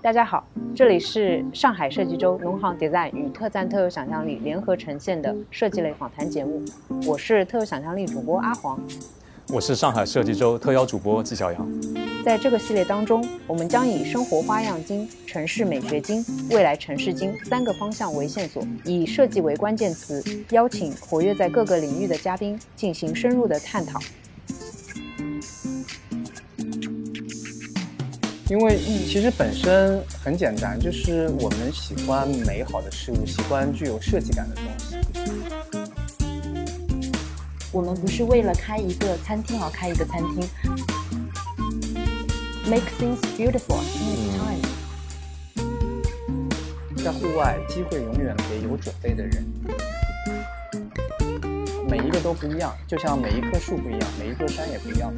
大家好，这里是上海设计周农行 Design 与特赞特有想象力联合呈现的设计类访谈节目，我是特有想象力主播阿黄，我是上海设计周特邀主播纪晓阳。在这个系列当中，我们将以生活花样精、城市美学精、未来城市精三个方向为线索，以设计为关键词，邀请活跃在各个领域的嘉宾进行深入的探讨。因为其实本身很简单，就是我们喜欢美好的事物，喜欢具有设计感的东西。我们不是为了开一个餐厅而开一个餐厅，make things beautiful in time。在户外，机会永远给有准备的人。每一个都不一样，就像每一棵树不一样，每一座山也不一样。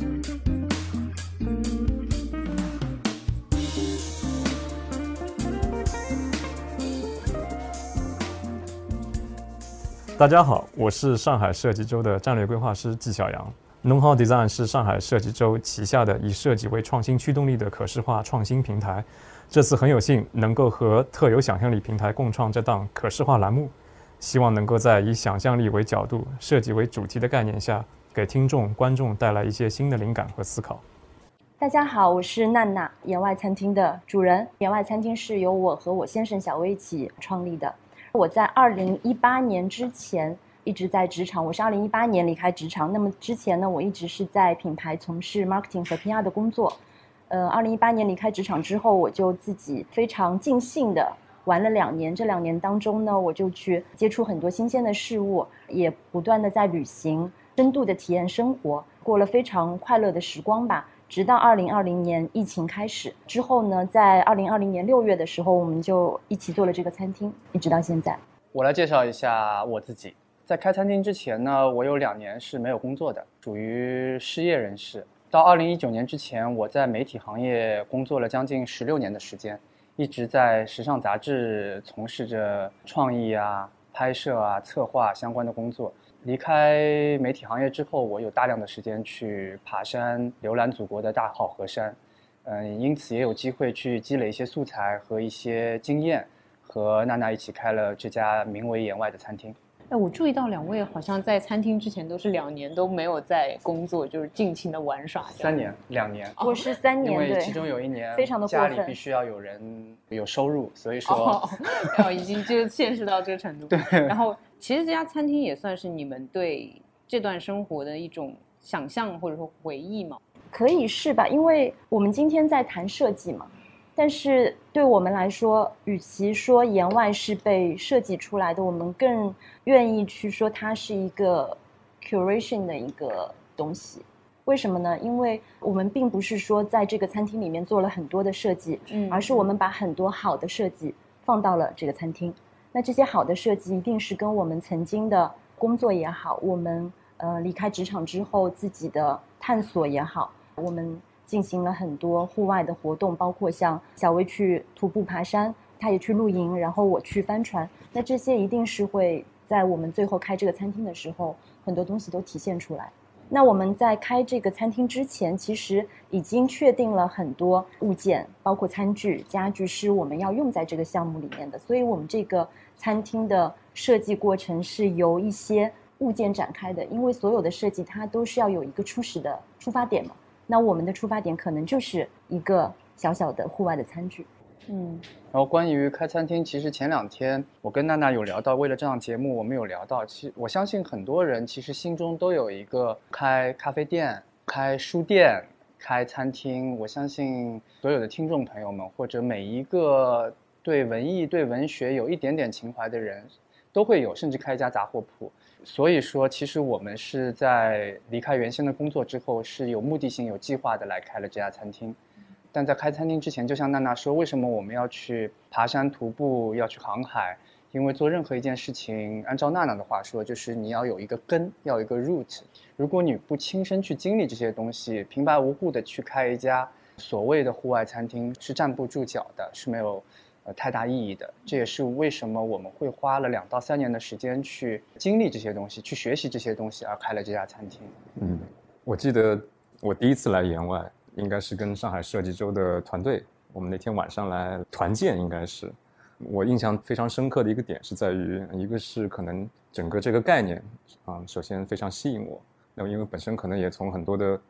大家好，我是上海设计周的战略规划师纪晓阳。农行 Design 是上海设计周旗下的以设计为创新驱动力的可视化创新平台。这次很有幸能够和特有想象力平台共创这档可视化栏目，希望能够在以想象力为角度、设计为主题的概念下，给听众、观众带来一些新的灵感和思考。大家好，我是娜娜，言外餐厅的主人。言外餐厅是由我和我先生小薇一起创立的。我在二零一八年之前一直在职场，我是二零一八年离开职场。那么之前呢，我一直是在品牌从事 marketing 和 PR 的工作。呃，二零一八年离开职场之后，我就自己非常尽兴的玩了两年。这两年当中呢，我就去接触很多新鲜的事物，也不断的在旅行，深度的体验生活，过了非常快乐的时光吧。直到二零二零年疫情开始之后呢，在二零二零年六月的时候，我们就一起做了这个餐厅，一直到现在。我来介绍一下我自己。在开餐厅之前呢，我有两年是没有工作的，属于失业人士。到二零一九年之前，我在媒体行业工作了将近十六年的时间，一直在时尚杂志从事着创意啊、拍摄啊、策划相关的工作。离开媒体行业之后，我有大量的时间去爬山、浏览祖国的大好河山，嗯，因此也有机会去积累一些素材和一些经验，和娜娜一起开了这家名为“言外”的餐厅。哎，我注意到两位好像在餐厅之前都是两年都没有在工作，就是尽情的玩耍。三年，两年，我是三年，因为其中有一年非常的家里必须要有人有收入，所以说哦，已经就现实到这个程度。对，然后。其实这家餐厅也算是你们对这段生活的一种想象或者说回忆嘛？可以是吧？因为我们今天在谈设计嘛，但是对我们来说，与其说言外是被设计出来的，我们更愿意去说它是一个 curation 的一个东西。为什么呢？因为我们并不是说在这个餐厅里面做了很多的设计，嗯，而是我们把很多好的设计放到了这个餐厅。那这些好的设计一定是跟我们曾经的工作也好，我们呃离开职场之后自己的探索也好，我们进行了很多户外的活动，包括像小薇去徒步爬山，她也去露营，然后我去帆船。那这些一定是会在我们最后开这个餐厅的时候，很多东西都体现出来。那我们在开这个餐厅之前，其实已经确定了很多物件，包括餐具、家具是我们要用在这个项目里面的。所以，我们这个餐厅的设计过程是由一些物件展开的。因为所有的设计它都是要有一个初始的出发点嘛。那我们的出发点可能就是一个小小的户外的餐具。嗯，然后关于开餐厅，其实前两天我跟娜娜有聊到，为了这档节目，我们有聊到，其实我相信很多人其实心中都有一个开咖啡店、开书店、开餐厅。我相信所有的听众朋友们，或者每一个对文艺、对文学有一点点情怀的人，都会有，甚至开一家杂货铺。所以说，其实我们是在离开原先的工作之后，是有目的性、有计划的来开了这家餐厅。但在开餐厅之前，就像娜娜说，为什么我们要去爬山、徒步，要去航海？因为做任何一件事情，按照娜娜的话说，就是你要有一个根，要有一个 root。如果你不亲身去经历这些东西，平白无故的去开一家所谓的户外餐厅，是站不住脚的，是没有呃太大意义的。这也是为什么我们会花了两到三年的时间去经历这些东西，去学习这些东西，而开了这家餐厅。嗯，我记得我第一次来言外。应该是跟上海设计周的团队我们那天晚上来团建，应该是我印象非常深刻的一个点是在于，一个是可能整个这个概念啊，首先非常吸引我。那么因为本身可能也从很多的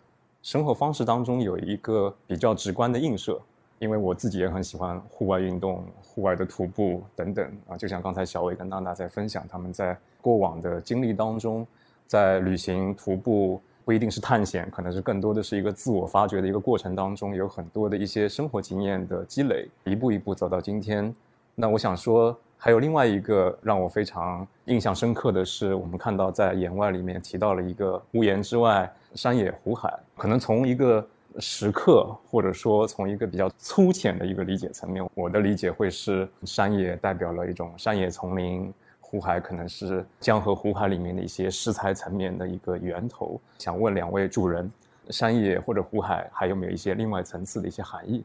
生活方式当中有一个比较直观的映射，因为我自己也很喜欢户外运动、户外的徒步等等啊。就像刚才小伟跟娜娜在分享他们在过往的经历当中，在旅行、徒步。不一定是探险，可能是更多的是一个自我发掘的一个过程当中，有很多的一些生活经验的积累，一步一步走到今天。那我想说，还有另外一个让我非常印象深刻的是，我们看到在言外里面提到了一个屋檐之外，山野湖海。可能从一个时刻，或者说从一个比较粗浅的一个理解层面，我的理解会是山野代表了一种山野丛林。湖海可能是江河湖海里面的一些食材层面的一个源头。想问两位主人，山野或者湖海还有没有一些另外层次的一些含义？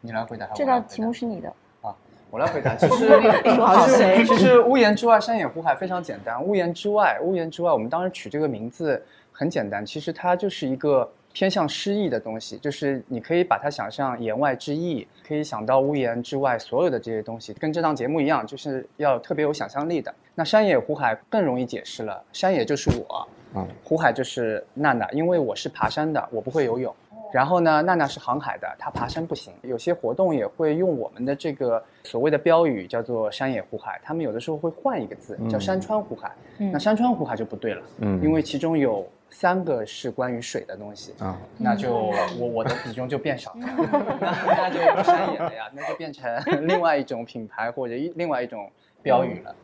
你来回答。这道题目是你的啊，我来回答。其 实，其实屋檐之外，山野湖海非常简单。屋檐之外，屋檐之外，我们当时取这个名字很简单，其实它就是一个。偏向诗意的东西，就是你可以把它想象言外之意，可以想到屋檐之外所有的这些东西，跟这档节目一样，就是要特别有想象力的。那山野湖海更容易解释了，山野就是我，嗯，湖海就是娜娜，因为我是爬山的，我不会游泳。然后呢，娜娜是航海的，她爬山不行。有些活动也会用我们的这个所谓的标语，叫做山野湖海。他们有的时候会换一个字，叫山川湖海。那山川湖海就不对了，嗯，因为其中有。三个是关于水的东西啊，那就我我的比重就变少了，那那就不山野了呀，那就变成另外一种品牌或者一另外一种标语了。嗯，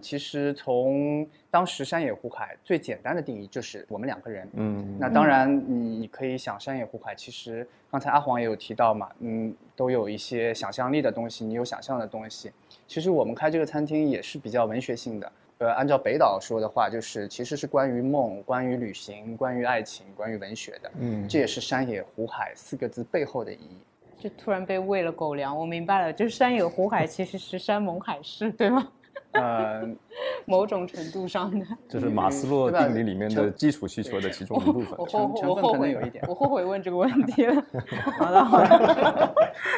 其实从当时山野湖海最简单的定义就是我们两个人。嗯，那当然你可以想山野湖海，其实刚才阿黄也有提到嘛，嗯，都有一些想象力的东西，你有想象的东西。其实我们开这个餐厅也是比较文学性的。呃，按照北岛说的话，就是其实是关于梦、关于旅行、关于爱情、关于文学的。嗯，这也是山野湖海四个字背后的意义。就突然被喂了狗粮，我明白了，就是山野湖海其实是山盟海誓，对吗？呃，某种程度上的，这是马斯洛定理里面的基础需求的其中一部分。我后我后悔有一点，我后悔问这个问 题了。好的好的，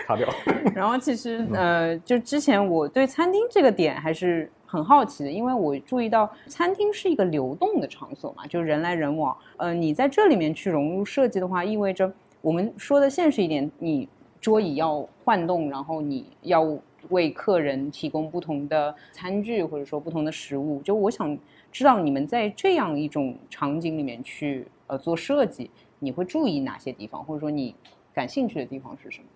卡掉。然后其实呃，就之前我对餐厅这个点还是。很好奇的，因为我注意到餐厅是一个流动的场所嘛，就人来人往。呃，你在这里面去融入设计的话，意味着我们说的现实一点，你桌椅要换动，然后你要为客人提供不同的餐具或者说不同的食物。就我想知道你们在这样一种场景里面去呃做设计，你会注意哪些地方，或者说你感兴趣的地方是什么？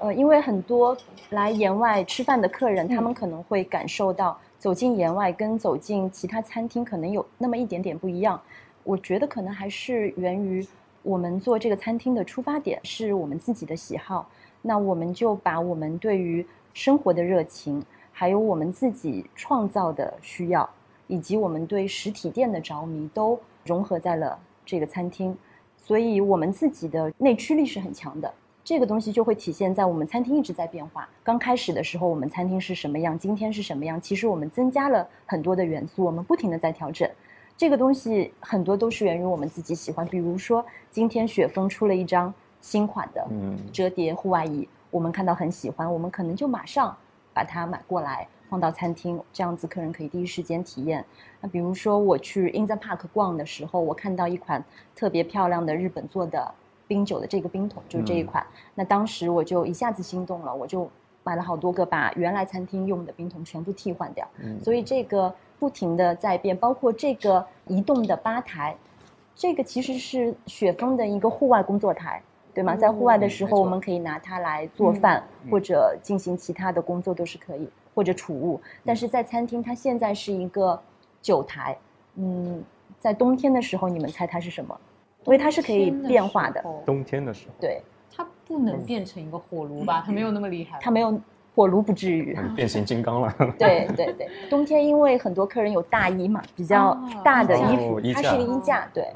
呃，因为很多来言外吃饭的客人，他们可能会感受到。走进言外跟走进其他餐厅可能有那么一点点不一样，我觉得可能还是源于我们做这个餐厅的出发点是我们自己的喜好，那我们就把我们对于生活的热情，还有我们自己创造的需要，以及我们对实体店的着迷都融合在了这个餐厅，所以我们自己的内驱力是很强的。这个东西就会体现在我们餐厅一直在变化。刚开始的时候，我们餐厅是什么样，今天是什么样？其实我们增加了很多的元素，我们不停的在调整。这个东西很多都是源于我们自己喜欢。比如说，今天雪峰出了一张新款的折叠户外椅，我们看到很喜欢，我们可能就马上把它买过来放到餐厅，这样子客人可以第一时间体验。那比如说我去 In the Park 逛的时候，我看到一款特别漂亮的日本做的。冰酒的这个冰桶就是这一款，那当时我就一下子心动了，我就买了好多个，把原来餐厅用的冰桶全部替换掉。所以这个不停的在变，包括这个移动的吧台，这个其实是雪峰的一个户外工作台，对吗？在户外的时候，我们可以拿它来做饭或者进行其他的工作都是可以，或者储物。但是在餐厅，它现在是一个酒台。嗯，在冬天的时候，你们猜它是什么？因为它是可以变化的，冬天的时候，对，它不能变成一个火炉吧？它没有那么厉害，它没有。火炉不至于变形金刚了。对对对，冬天因为很多客人有大衣嘛，比较大的衣服，它是一个衣架，对，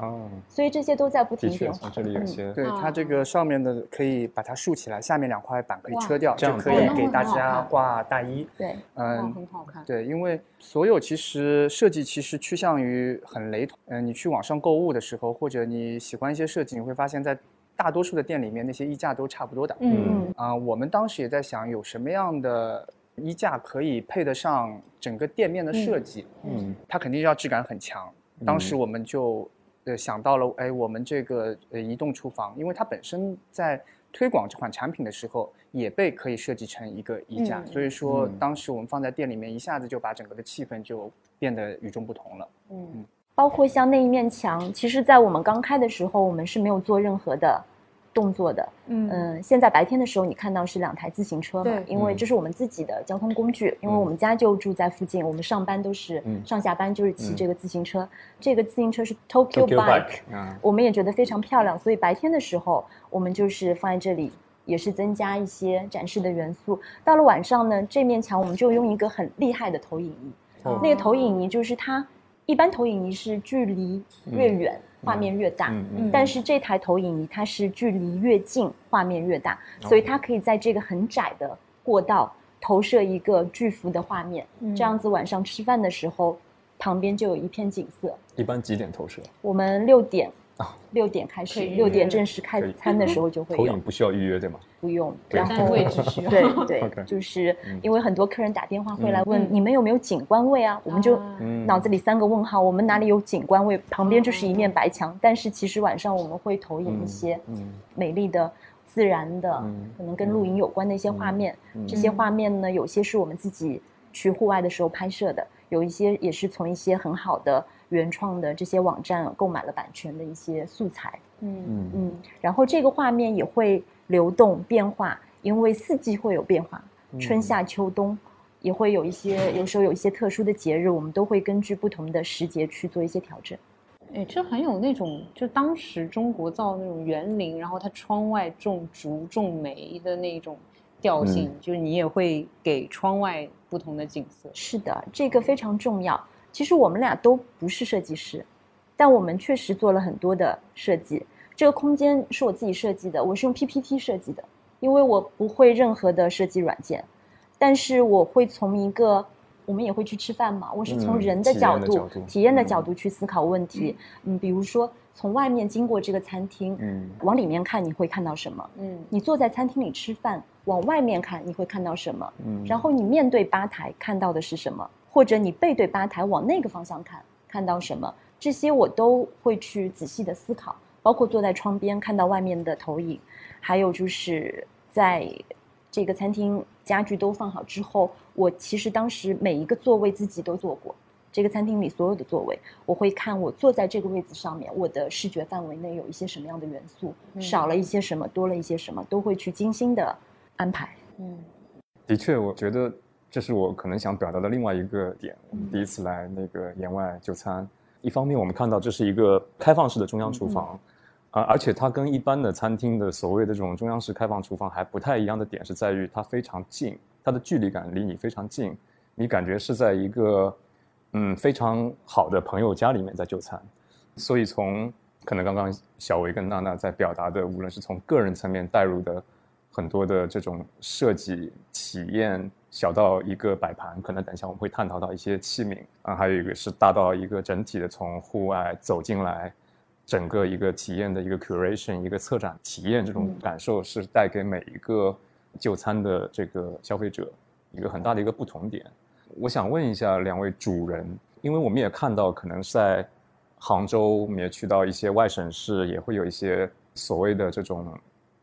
所以这些都在不停变化。这里有些，对它这个上面的可以把它竖起来，下面两块板可以撤掉，就可以给大家挂大衣。对，嗯，很好看。对，因为所有其实设计其实趋向于很雷同。嗯，你去网上购物的时候，或者你喜欢一些设计，你会发现在。大多数的店里面那些衣架都差不多的。嗯嗯啊、我们当时也在想，有什么样的衣架可以配得上整个店面的设计？嗯它肯定要质感很强。当时我们就呃想到了，哎，我们这个呃移动厨房，因为它本身在推广这款产品的时候，也被可以设计成一个衣架，嗯所以说嗯当时我们放在店里面，一下子就把整个的气氛就变得与众不同了。嗯，包括像那一面墙，其实，在我们刚开的时候，我们是没有做任何的动作的。嗯。嗯，现在白天的时候，你看到是两台自行车嘛对，因为嗯。这是我们自己的交通工具，因为嗯。我们家就住在附近，我们上班都是嗯上下班就是骑嗯。这个自行车。这个自行车是 Tokyo 啊，我们也觉得非常漂亮，所以白天的时候我们就是放在这里，也是增加一些展示的元素。到了晚上呢，这面墙我们就用一个很厉害的投影仪，哦。那个投影仪就是它，一般投影仪是距离越远、画面越大，嗯嗯但是这台投影仪它是距离越近画面越大，哦所以它可以在这个很窄的过道投射一个巨幅的画面，嗯这样子晚上吃饭的时候，旁边就有一片景色。一般几点投射？我们六点啊。六点开始六点正式开餐的时候就会有投影，不需要预约对吗？不用。然后但位置需要对对 就是嗯。因为很多客人打电话会来问嗯。你们有没有景观位啊，我们就脑子里三个问号，我们哪里有景观位？旁边就是一面白墙，但是其实晚上我们会投影一些嗯。美丽的、自然的嗯，可能跟露营有关的一些画面。嗯。这些画面呢，有些是我们自己去户外的时候拍摄的，有一些也是从一些很好的原创的这些网站购买了版权的一些素材。嗯嗯嗯，然后这个画面也会流动变化，因为四季会有变化，春夏秋冬也会有一些，有时候有一些特殊的节日，我们都会根据不同的时节去做一些调整。哎，这很有那种，就当时中国造那种园林，然后它窗外种竹、种梅的那种调性，就是你也会给窗外不同的景色。是的，这个非常重要。其实我们俩都不是设计师，但我们确实做了很多的设计。这个空间是我自己设计的，我是用 PPT 设计的，因为我不会任何的设计软件，但是我会从一个，我们也会去吃饭嘛，我是从嗯人的角度、的角度体验的嗯角度去思考问题。嗯，比如说从外面经过这个餐厅，嗯往里面看你会看到什么？嗯你坐在餐厅里吃饭，往外面看你会看到什么？嗯然后你面对吧台看到的是什么，或者你背对吧台往那个方向看，看到什么？这些我都会去仔细的思考，包括坐在窗边看到外面的投影，还有就是在这个餐厅家具都放好之后，我其实当时每一个座位自己都坐过。这个餐厅里所有的座位，我会看我坐在这个位置上面，我的视觉范围内有一些什么样的元素，嗯少了一些什么，多了一些什么，都会去精心的安排。嗯的确，我觉得这是我可能想表达的另外一个点。我嗯们第一次来那个延外就餐，一方面我们看到这是一个开放式的中央厨房，啊、而且它跟一般的餐厅的所谓的这种中央式开放厨房还不太一样的点是在于它非常近，它的距离感离你非常近，你感觉是在一个嗯非常好的朋友家里面在就餐，所以从可能刚刚小维跟娜娜在表达的，无论是从个人层面带入的很多的这种设计体验，小到一个摆盘，可能等一下我们会探讨到一些器皿啊，还有一个是大到一个整体的从户外走进来，整个一个体验的一个 curation，一个策展体验，这种感受是带给每一个就餐的这个消费者一个很大的一个不同点。我想问一下两位主人，因为我们也看到，可能是在杭州，我们也去到一些外省市，也会有一些所谓的这种，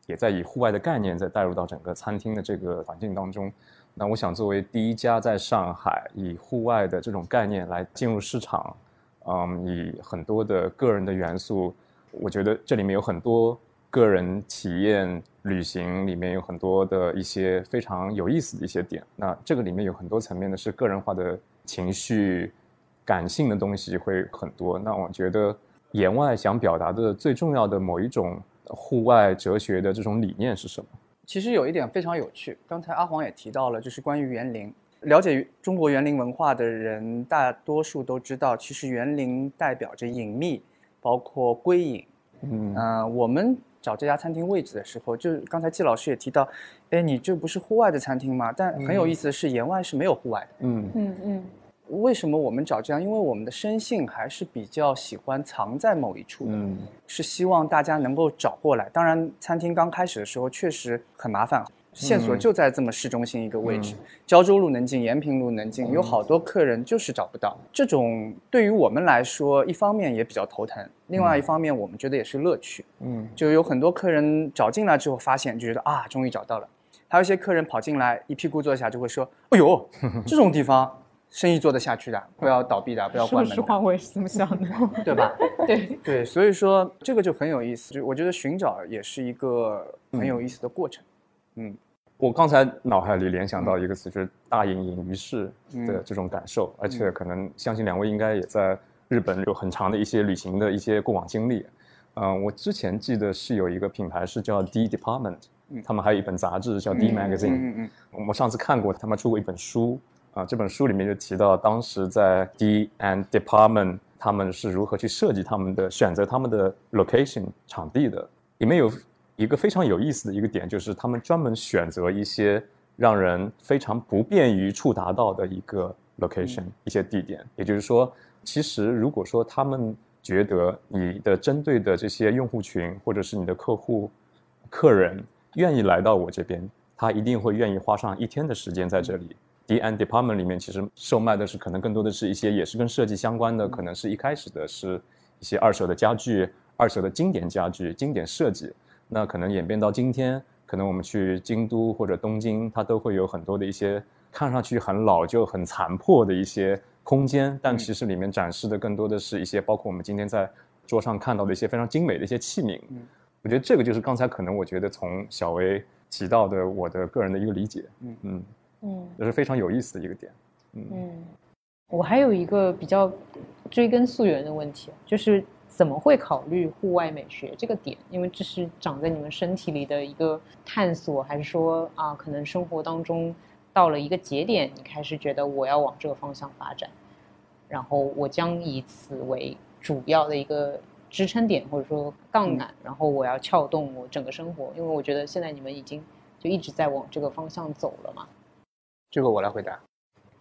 也在以户外的概念在带入到整个餐厅的这个环境当中。那我想作为第一家在上海以户外的这种概念来进入市场，嗯，以很多的个人的元素，我觉得这里面有很多个人体验旅行里面有很多的一些非常有意思的一些点。那这个里面有很多层面的是个人化的情绪、感性的东西会很多。那我觉得言外想表达的最重要的某一种户外哲学的这种理念是什么？其实有一点非常有趣，刚才阿黄也提到了，就是关于园林。了解中国园林文化的人，大多数都知道，其实园林代表着隐秘，包括归隐。嗯嗯、我们找这家餐厅位置的时候，就是刚才季老师也提到，哎，你这不是户外的餐厅吗？但很有意思的是，言外是没有户外的。嗯嗯嗯为什么我们找这样？因为我们的生性还是比较喜欢藏在某一处的，嗯是希望大家能够找过来。当然，餐厅刚开始的时候确实很麻烦，线索就在这么市中心一个位置，胶州路能进，延平路能进，有好多客人就是找不到。这种对于我们来说，一方面也比较头疼，另外一方面我们觉得也是乐趣。嗯就有很多客人找进来之后，发现就觉得啊，终于找到了。还有一些客人跑进来，一屁股坐下就会说：“哎呦，这种地方生意做得下去的，不要倒闭的，不要关门的。”我也是这么想的。对吧？对，对，所以说这个就很有意思，就我觉得寻找也是一个很有意思的过程。嗯我刚才脑海里联想到一个词，就是“大隐隐于市”的嗯这种感受，而且可能相信两位应该也在日本有很长的一些旅行的一些过往经历。嗯、我之前记得是有一个品牌是叫 D Department，嗯他们还有一本杂志叫 D 嗯 Magazine，、嗯嗯我上次看过，他们出过一本书啊、这本书里面就提到当时在 D and Department 他们是如何去设计他们的选择他们的 location 场地的。里面有一个非常有意思的一个点，就是他们专门选择一些让人非常不便于触达到的一个 location、一些地点。也就是说，其实如果说他们觉得你的针对的这些用户群或者是你的客户、客人愿意来到我这边，他一定会愿意花上一天的时间在这里。D and Department 里面其实售卖的是可能更多的是一些也是跟设计相关的，可能是一开始的是一些二手的家具、二手的经典家具、经典设计。那可能演变到今天，可能我们去京都或者东京，它都会有很多的一些看上去很老旧、很残破的一些空间，但其实里面展示的更多的是一些包括我们今天在桌上看到的一些非常精美的一些器皿。嗯。我觉得这个就是刚才可能我觉得从小薇提到的我的个人的一个理解，嗯。嗯，嗯这是非常有意思的一个点。嗯我还有一个比较追根溯源的问题，就是怎么会考虑户外美学这个点？因为这是长在你们身体里的一个探索，还是说啊，可能生活当中到了一个节点，你开始觉得我要往这个方向发展，然后我将以此为主要的一个支撑点，或者说杠杆，然后我要撬动我整个生活。因为我觉得现在你们已经就一直在往这个方向走了嘛。这个我来回答。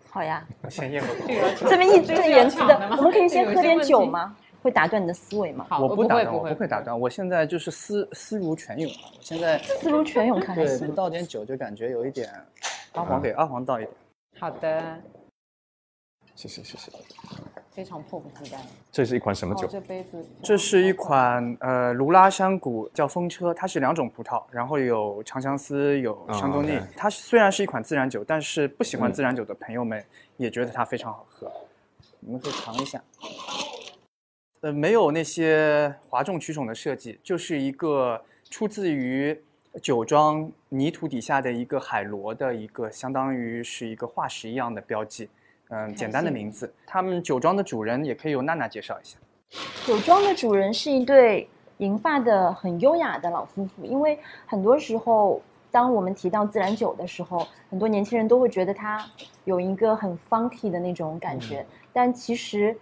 好呀，我先咽个口。这么义正言辞的我们可以先喝点酒吗？会打断你的思维吗？好，我不不打断，我不会打断。我现在就是思思如泉涌啊！我现在 思如泉涌，看还对。倒点酒就感觉有一点。阿黄给阿黄倒一点。好的，谢谢谢谢。非常迫不及待。这是一款什么酒？哦，这杯子，这是一款呃卢拉山谷叫风车，它是两种葡萄，然后有长相思，有香多内。它虽然是一款自然酒，但是不喜欢嗯自然酒的朋友们也觉得它非常好喝。你们可以尝一下。呃，没有那些哗众取宠的设计，就是一个出自于酒庄泥土底下的一个海螺的一个，相当于是一个化石一样的标记。嗯，简单的名字。他们酒庄的主人也可以由娜娜介绍一下。酒庄的主人是一对银发的很优雅的老夫妇，因为很多时候，当我们提到自然酒的时候，很多年轻人都会觉得它有一个很 funky 的那种感觉，但其实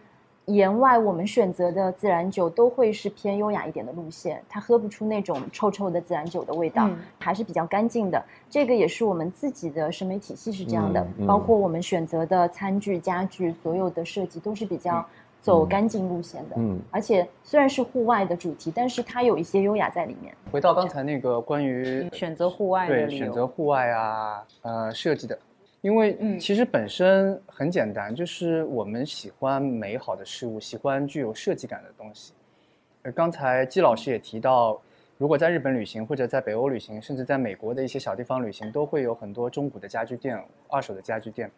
言外我们选择的自然酒都会是偏优雅一点的路线，它喝不出那种臭臭的自然酒的味道，嗯还是比较干净的。这个也是我们自己的审美体系是这样的，嗯嗯包括我们选择的餐具、家具，所有的设计都是比较走干净路线的。嗯而且虽然是户外的主题，但是它有一些优雅在里面。回到刚才那个关于选择户外的对选择户外啊，呃设计的，因为嗯其实本身很简单，就是我们喜欢美好的事物，喜欢具有设计感的东西。呃，刚才季老师也提到，如果在日本旅行或者在北欧旅行，甚至在美国的一些小地方旅行，都会有很多中古的家具店、二手的家具店，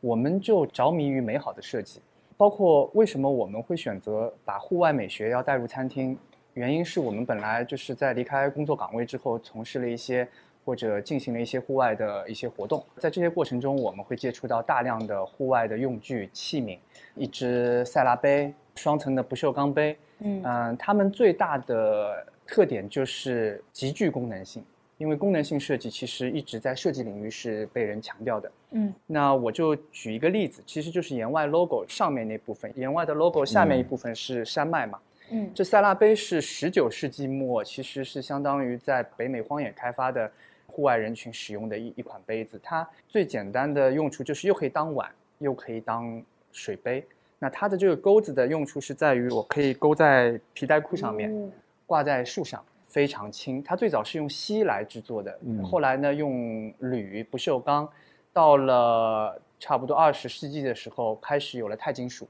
我们就着迷于美好的设计。包括为什么我们会选择把户外美学要带入餐厅，原因是我们本来就是在离开工作岗位之后，从事了一些或者进行了一些户外的一些活动，在这些过程中，我们会接触到大量的户外的用具器皿，一只塞拉杯，双层的不锈钢杯，嗯嗯，它们最大的特点就是极具功能性，因为功能性设计其实一直在设计领域是被人强调的。嗯，那我就举一个例子，其实就是言外 logo 上面那部分，言外的 logo 下面一部分是山脉嘛。嗯这塞拉杯是十九世纪末，其实是相当于在北美荒野开发的户外人群使用的一一款杯子。它最简单的用处就是又可以当碗，又可以当水杯。那它的这个钩子的用处是在于，我可以勾在皮带裤上面，挂在树上，非常轻。它最早是用锡来制作的，后来呢用铝不锈钢，到了差不多二十世纪的时候开始有了钛金属，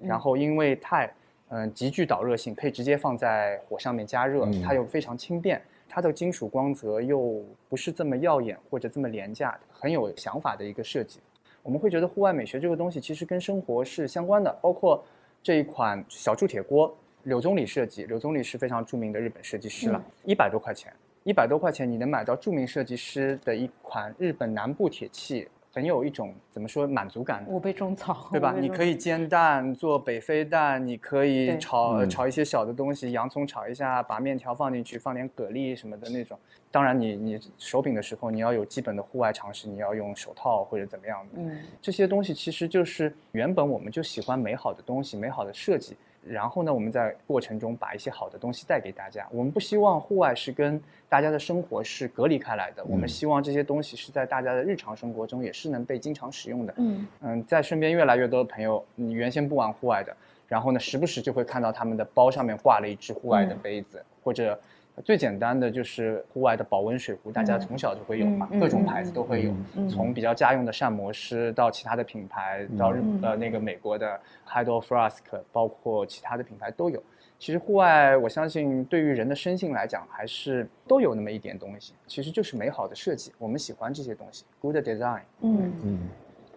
然后因为钛，嗯，极具导热性，可以直接放在火上面加热，它又非常轻便，它的金属光泽又不是这么耀眼或者这么廉价，很有想法的一个设计。我们会觉得户外美学这个东西其实跟生活是相关的，包括这一款小铸铁锅，柳宗理设计，柳宗理是非常著名的日本设计师了，一百多块钱，一百多块钱你能买到著名设计师的一款日本南部铁器。很有一种怎么说满足感，我被种草，对吧？你可以煎蛋做北非蛋，你可以炒炒一些小的东西，洋葱炒一下，把面条放进去，放点蛤蜊什么的那种。当然，你你手柄的时候，你要有基本的户外常识，你要用手套或者怎么样的。嗯，这些东西其实就是原本我们就喜欢美好的东西，美好的设计。然后呢，我们在过程中把一些好的东西带给大家。我们不希望户外是跟大家的生活是隔离开来的，我们希望这些东西是在大家的日常生活中也是能被经常使用的。嗯嗯，在身边越来越多的朋友，你原先不玩户外的，然后呢，时不时就会看到他们的包上面挂了一只户外的杯子，或者。最简单的就是户外的保温水壶，大家从小就会有嘛，各种牌子都会有，从比较家用的膳魔师到其他的品牌，到日呃那个美国的 Hydro Flask，包括其他的品牌都有。其实户外，我相信对于人的生性来讲，还是都有那么一点东西，其实就是美好的设计，我们喜欢这些东西，Good Design。嗯嗯。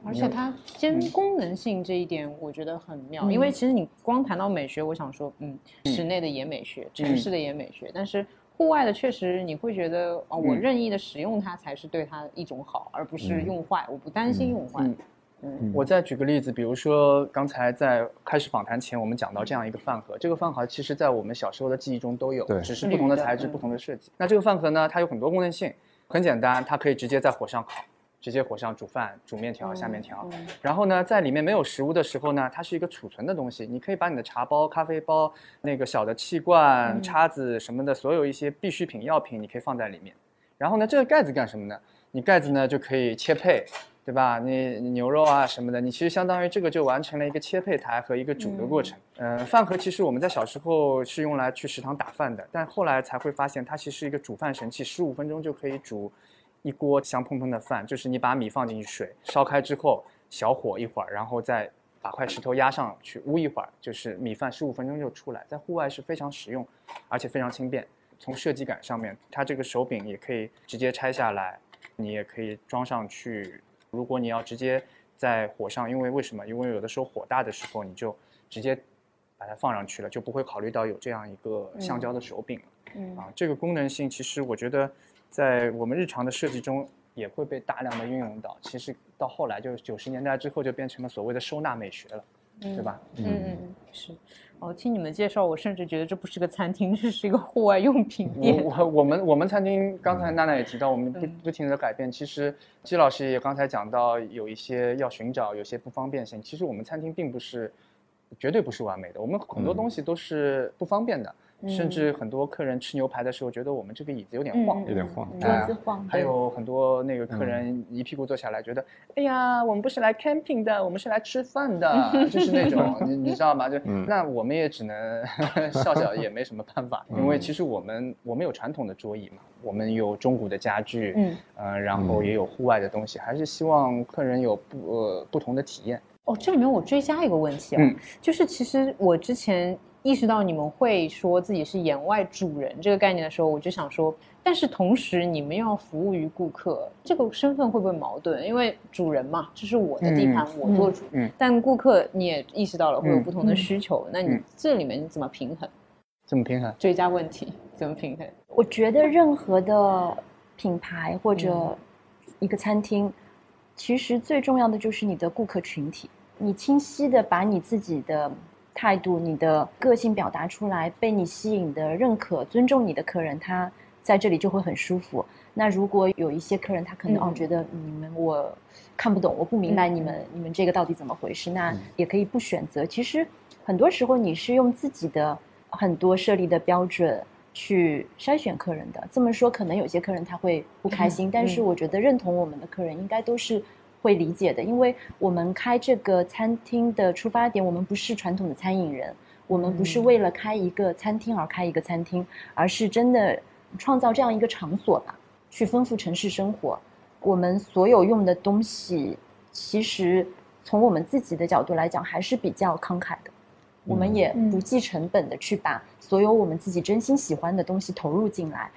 而且它兼功能性这一点，我觉得很妙。因为其实你光谈到美学，我想说，嗯，室内的也美学，城市的也美学，但是户外的确实你会觉得，哦，我任意的使用它才是对它一种好，而不是用坏。我不担心用坏。嗯，我再举个例子，比如说刚才在开始访谈前，我们讲到这样一个饭盒，这个饭盒其实在我们小时候的记忆中都有，只是不同的材质、不同的设计。那这个饭盒呢，它有很多功能性，很简单，它可以直接在火上烤。直接火上煮饭、煮面条、下面条，然后呢，在里面没有食物的时候呢，它是一个储存的东西。你可以把你的茶包、咖啡包、那个小的气罐、叉子什么的，所有一些必需品、药品，你可以放在里面。然后呢，这个盖子干什么呢？你盖子呢就可以切配，对吧？你牛肉啊什么的，你其实相当于这个就完成了一个切配台和一个煮的过程。嗯，饭盒其实我们在小时候是用来去食堂打饭的，但后来才会发现它其实是一个煮饭神器，十五分钟就可以煮。一锅香喷喷的饭，就是你把米放进去，水烧开之后，小火一会儿，然后再把块石头压上去，捂一会儿，就是米饭十五分钟就出来。在户外是非常实用，而且非常轻便。从设计感上面，它这个手柄也可以直接拆下来，你也可以装上去。如果你要直接在火上，因为为什么？因为有的时候火大的时候，你就直接把它放上去了，就不会考虑到有这样一个橡胶的手柄了。嗯啊，这个功能性其实我觉得。在我们日常的设计中，也会被大量的运用到。其实到后来，就是九十年代之后，就变成了所谓的收纳美学了，对吧？嗯嗯，是。哦，听你们介绍，我甚至觉得这不是个餐厅，这是一个户外用品店。我我们我们餐厅，刚才娜娜也提到，我们不不停的改变。其实季老师也刚才讲到，有一些要寻找，有些不方便性。其实我们餐厅并不是，绝对不是完美的。我们很多东西都是不方便的。甚至很多客人吃牛排的时候，觉得我们这个椅子有点晃，有点晃，桌子晃。还有很多那个客人一屁股坐下来，觉得，哎呀，我们不是来 camping 的，我们是来吃饭的，就是那种，你你知道吗？就那我们也只能 笑笑，也没什么办法，因为其实我们我们有传统的桌椅嘛，我们有中古的家具，嗯，呃，然后也有户外的东西，还是希望客人有不呃不同的体验。哦，这里面我追加一个问题啊，就是其实我之前。意识到你们会说自己是眼外主人这个概念的时候，我就想说，但是同时你们要服务于顾客，这个身份会不会矛盾？因为主人嘛，这是我的地盘，我做主。嗯。但顾客你也意识到了会有不同的需求，那你这里面怎么平衡？怎么平衡？追加问题怎么平衡？我觉得任何的品牌或者一个餐厅，其实最重要的就是你的顾客群体，你清晰的把你自己的。态度，你的个性表达出来，被你吸引的、认可、尊重你的客人，他在这里就会很舒服。那如果有一些客人，他可能哦觉得你们我看不懂，我不明白你们你们这个到底怎么回事，那也可以不选择。其实很多时候你是用自己的很多设立的标准去筛选客人的。这么说可能有些客人他会不开心，但是我觉得认同我们的客人应该都是。会理解的，因为我们开这个餐厅的出发点，我们不是传统的餐饮人，我们不是为了开一个餐厅而开一个餐厅，而是真的创造这样一个场所吧，去丰富城市生活。我们所有用的东西，其实从我们自己的角度来讲，还是比较慷慨的。我们也不计成本的去把所有我们自己真心喜欢的东西投入进来，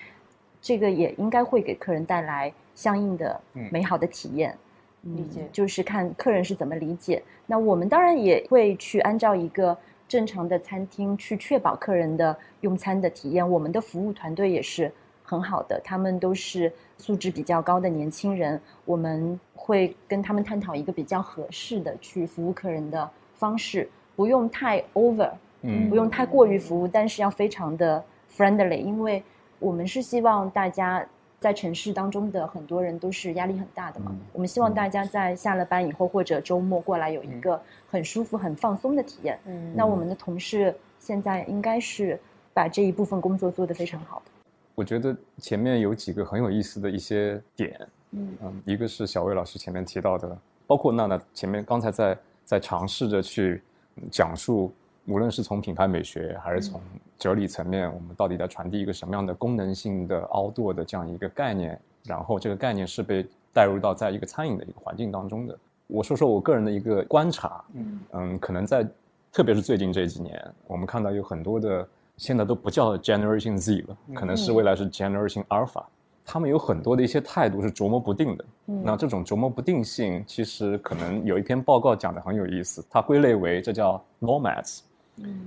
这个也应该会给客人带来相应的美好的体验。理解就是看客人是怎么理解。那我们当然也会去按照一个正常的餐厅去确保客人的用餐的体验。我们的服务团队也是很好的，他们都是素质比较高的年轻人。我们会跟他们探讨一个比较合适的去服务客人的方式。不用太 over，嗯，不用太过于服务，但是要非常的 friendly，因为我们是希望大家在城市当中的很多人都是压力很大的嘛，我们希望大家在下了班以后或者周末过来有一个很舒服、很放松的体验。嗯，那我们的同事现在应该是把这一部分工作做得非常好的。我觉得前面有几个很有意思的一些点，嗯嗯，一个是小魏老师前面提到的，包括娜娜前面刚才在在尝试着去。讲述，无论是从品牌美学，还是从哲理层面，我们到底在传递一个什么样的功能性的 outdoor 的这样一个概念？然后这个概念是被带入到在一个餐饮的一个环境当中的。我说说我个人的一个观察，嗯嗯，可能在，特别是最近这几年，我们看到有很多的现在都不叫 Generation Z 了，可能是未来是 Generation Alpha。他们有很多的一些态度是琢磨不定的，那这种琢磨不定性，其实可能有一篇报告讲的很有意思，它归类为这叫 nomads，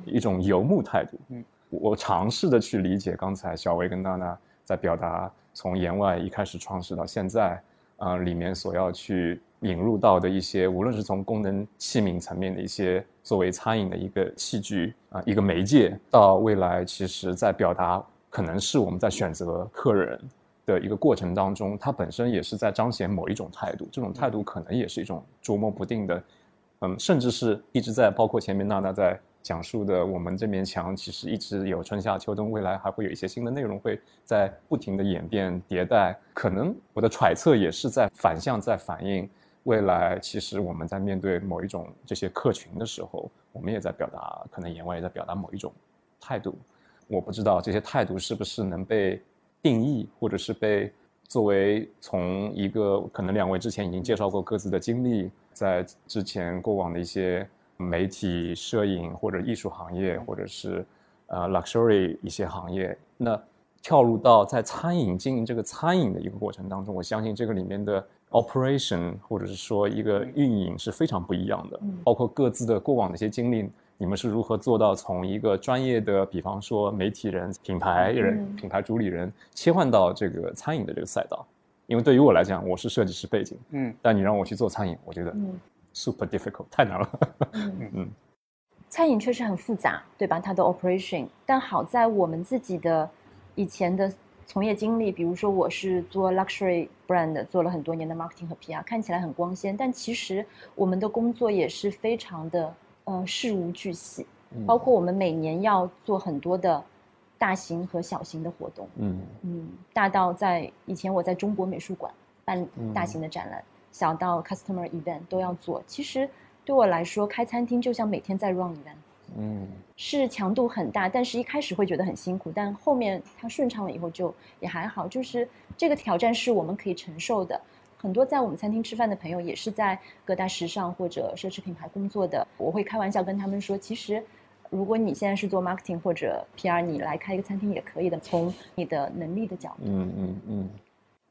一种游牧态度。嗯我尝试的去理解刚才小薇跟娜娜在表达从言外一开始创始到现在，啊，里面所要去引入到的一些，无论是从功能器皿层面的一些作为餐饮的一个器具啊，一个媒介，到未来其实在表达可能是我们在选择客人。的一个过程当中，它本身也是在彰显某一种态度，这种态度可能也是一种捉摸不定的，嗯，甚至是一直在包括前面娜娜在讲述的，我们这面墙其实一直有春夏秋冬，未来还会有一些新的内容会在不停的演变迭代，可能我的揣测也是在反向在反映未来，其实我们在面对某一种这些客群的时候，我们也在表达，可能言外也在表达某一种态度，我不知道这些态度是不是能被。定义，或者是被作为从一个可能两位之前已经介绍过各自的经历，在之前过往的一些媒体、摄影或者艺术行业，或者是呃 luxury 一些行业，那跳入到在餐饮经营这个餐饮的一个过程当中，我相信这个里面的 operation 或者是说一个运营是非常不一样的，包括各自的过往的一些经历。你们是如何做到从一个专业的，比方说媒体人、品牌人、品牌主理人，切换到这个餐饮的这个赛道？因为对于我来讲，我是设计师背景，嗯，但你让我去做餐饮，我觉得 super difficult，太难了。嗯 嗯，餐饮确实很复杂，对吧？它的 operation，但好在我们自己的以前的从业经历，比如说我是做 luxury brand，做了很多年的 marketing 和 PR，看起来很光鲜，但其实我们的工作也是非常的。呃，事无巨细，包括我们每年要做很多的大型和小型的活动。嗯嗯，大到在以前我在中国美术馆办大型的展览，小到 customer event 都要做。其实对我来说，开餐厅就像每天在 run event。嗯，是强度很大，但是一开始会觉得很辛苦，但后面它顺畅了以后就也还好。就是这个挑战是我们可以承受的。很多在我们餐厅吃饭的朋友也是在各大时尚或者奢侈品牌工作的。我会开玩笑跟他们说，其实如果你现在是做 marketing 或者 PR，你来开一个餐厅也可以的。从你的能力的角度，嗯嗯嗯。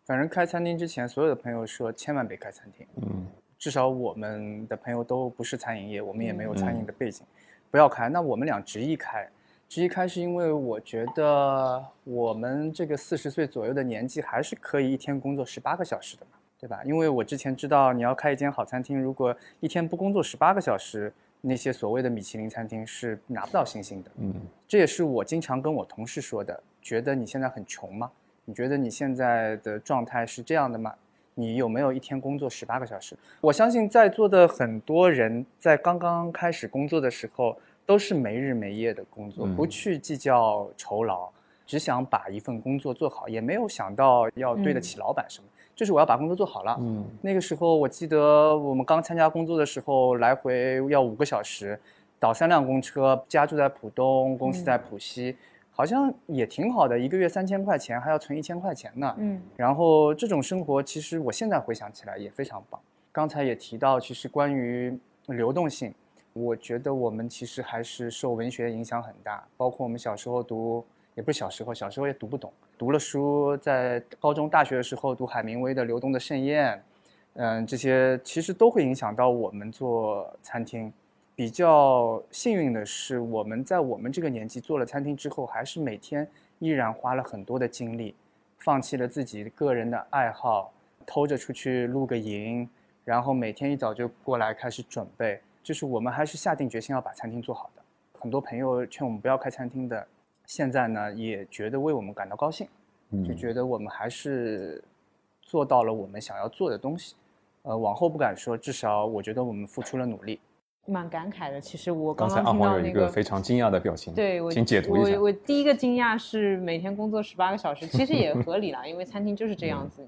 反正开餐厅之前，所有的朋友说千万别开餐厅。嗯。至少我们的朋友都不是餐饮业，我们也没有餐饮的背景，不要开。那我们俩执意开，执意开是因为我觉得我们这个四十岁左右的年纪还是可以一天工作十八个小时的嘛。对吧？因为我之前知道你要开一间好餐厅，如果一天不工作十八个小时，那些所谓的米其林餐厅是拿不到星星的。嗯，这也是我经常跟我同事说的。觉得你现在很穷吗？你觉得你现在的状态是这样的吗？你有没有一天工作十八个小时？我相信在座的很多人在刚刚开始工作的时候，都是没日没夜的工作，不去计较酬劳，只想把一份工作做好，也没有想到要对得起老板什么。就是我要把工作做好了。嗯那个时候我记得我们刚参加工作的时候，来回要五个小时，倒三辆公车，家住在浦东，公司在浦西，好像也挺好的，一个月三千块钱，还要存一千块钱呢。嗯然后这种生活，其实我现在回想起来也非常棒。刚才也提到，其实关于流动性，我觉得我们其实还是受文学影响很大，包括我们小时候读，也不是小时候，小时候也读不懂，读了书，在高中、大学的时候读海明威的《流动的盛宴》，嗯，这些其实都会影响到我们做餐厅。比较幸运的是，我们在我们这个年纪做了餐厅之后，还是每天依然花了很多的精力，放弃了自己个人的爱好，偷着出去露个营，然后每天一早就过来开始准备。就是我们还是下定决心要把餐厅做好的。很多朋友劝我们不要开餐厅的，现在呢也觉得为我们感到高兴，嗯就觉得我们还是做到了我们想要做的东西。呃，往后不敢说，至少我觉得我们付出了努力。蛮感慨的。其实我刚才阿黄有一听到那个个非常惊讶的表情，对我，请解读一下我。我第一个惊讶是每天工作十八个小时，其实也合理啦，因为餐厅就是这样子。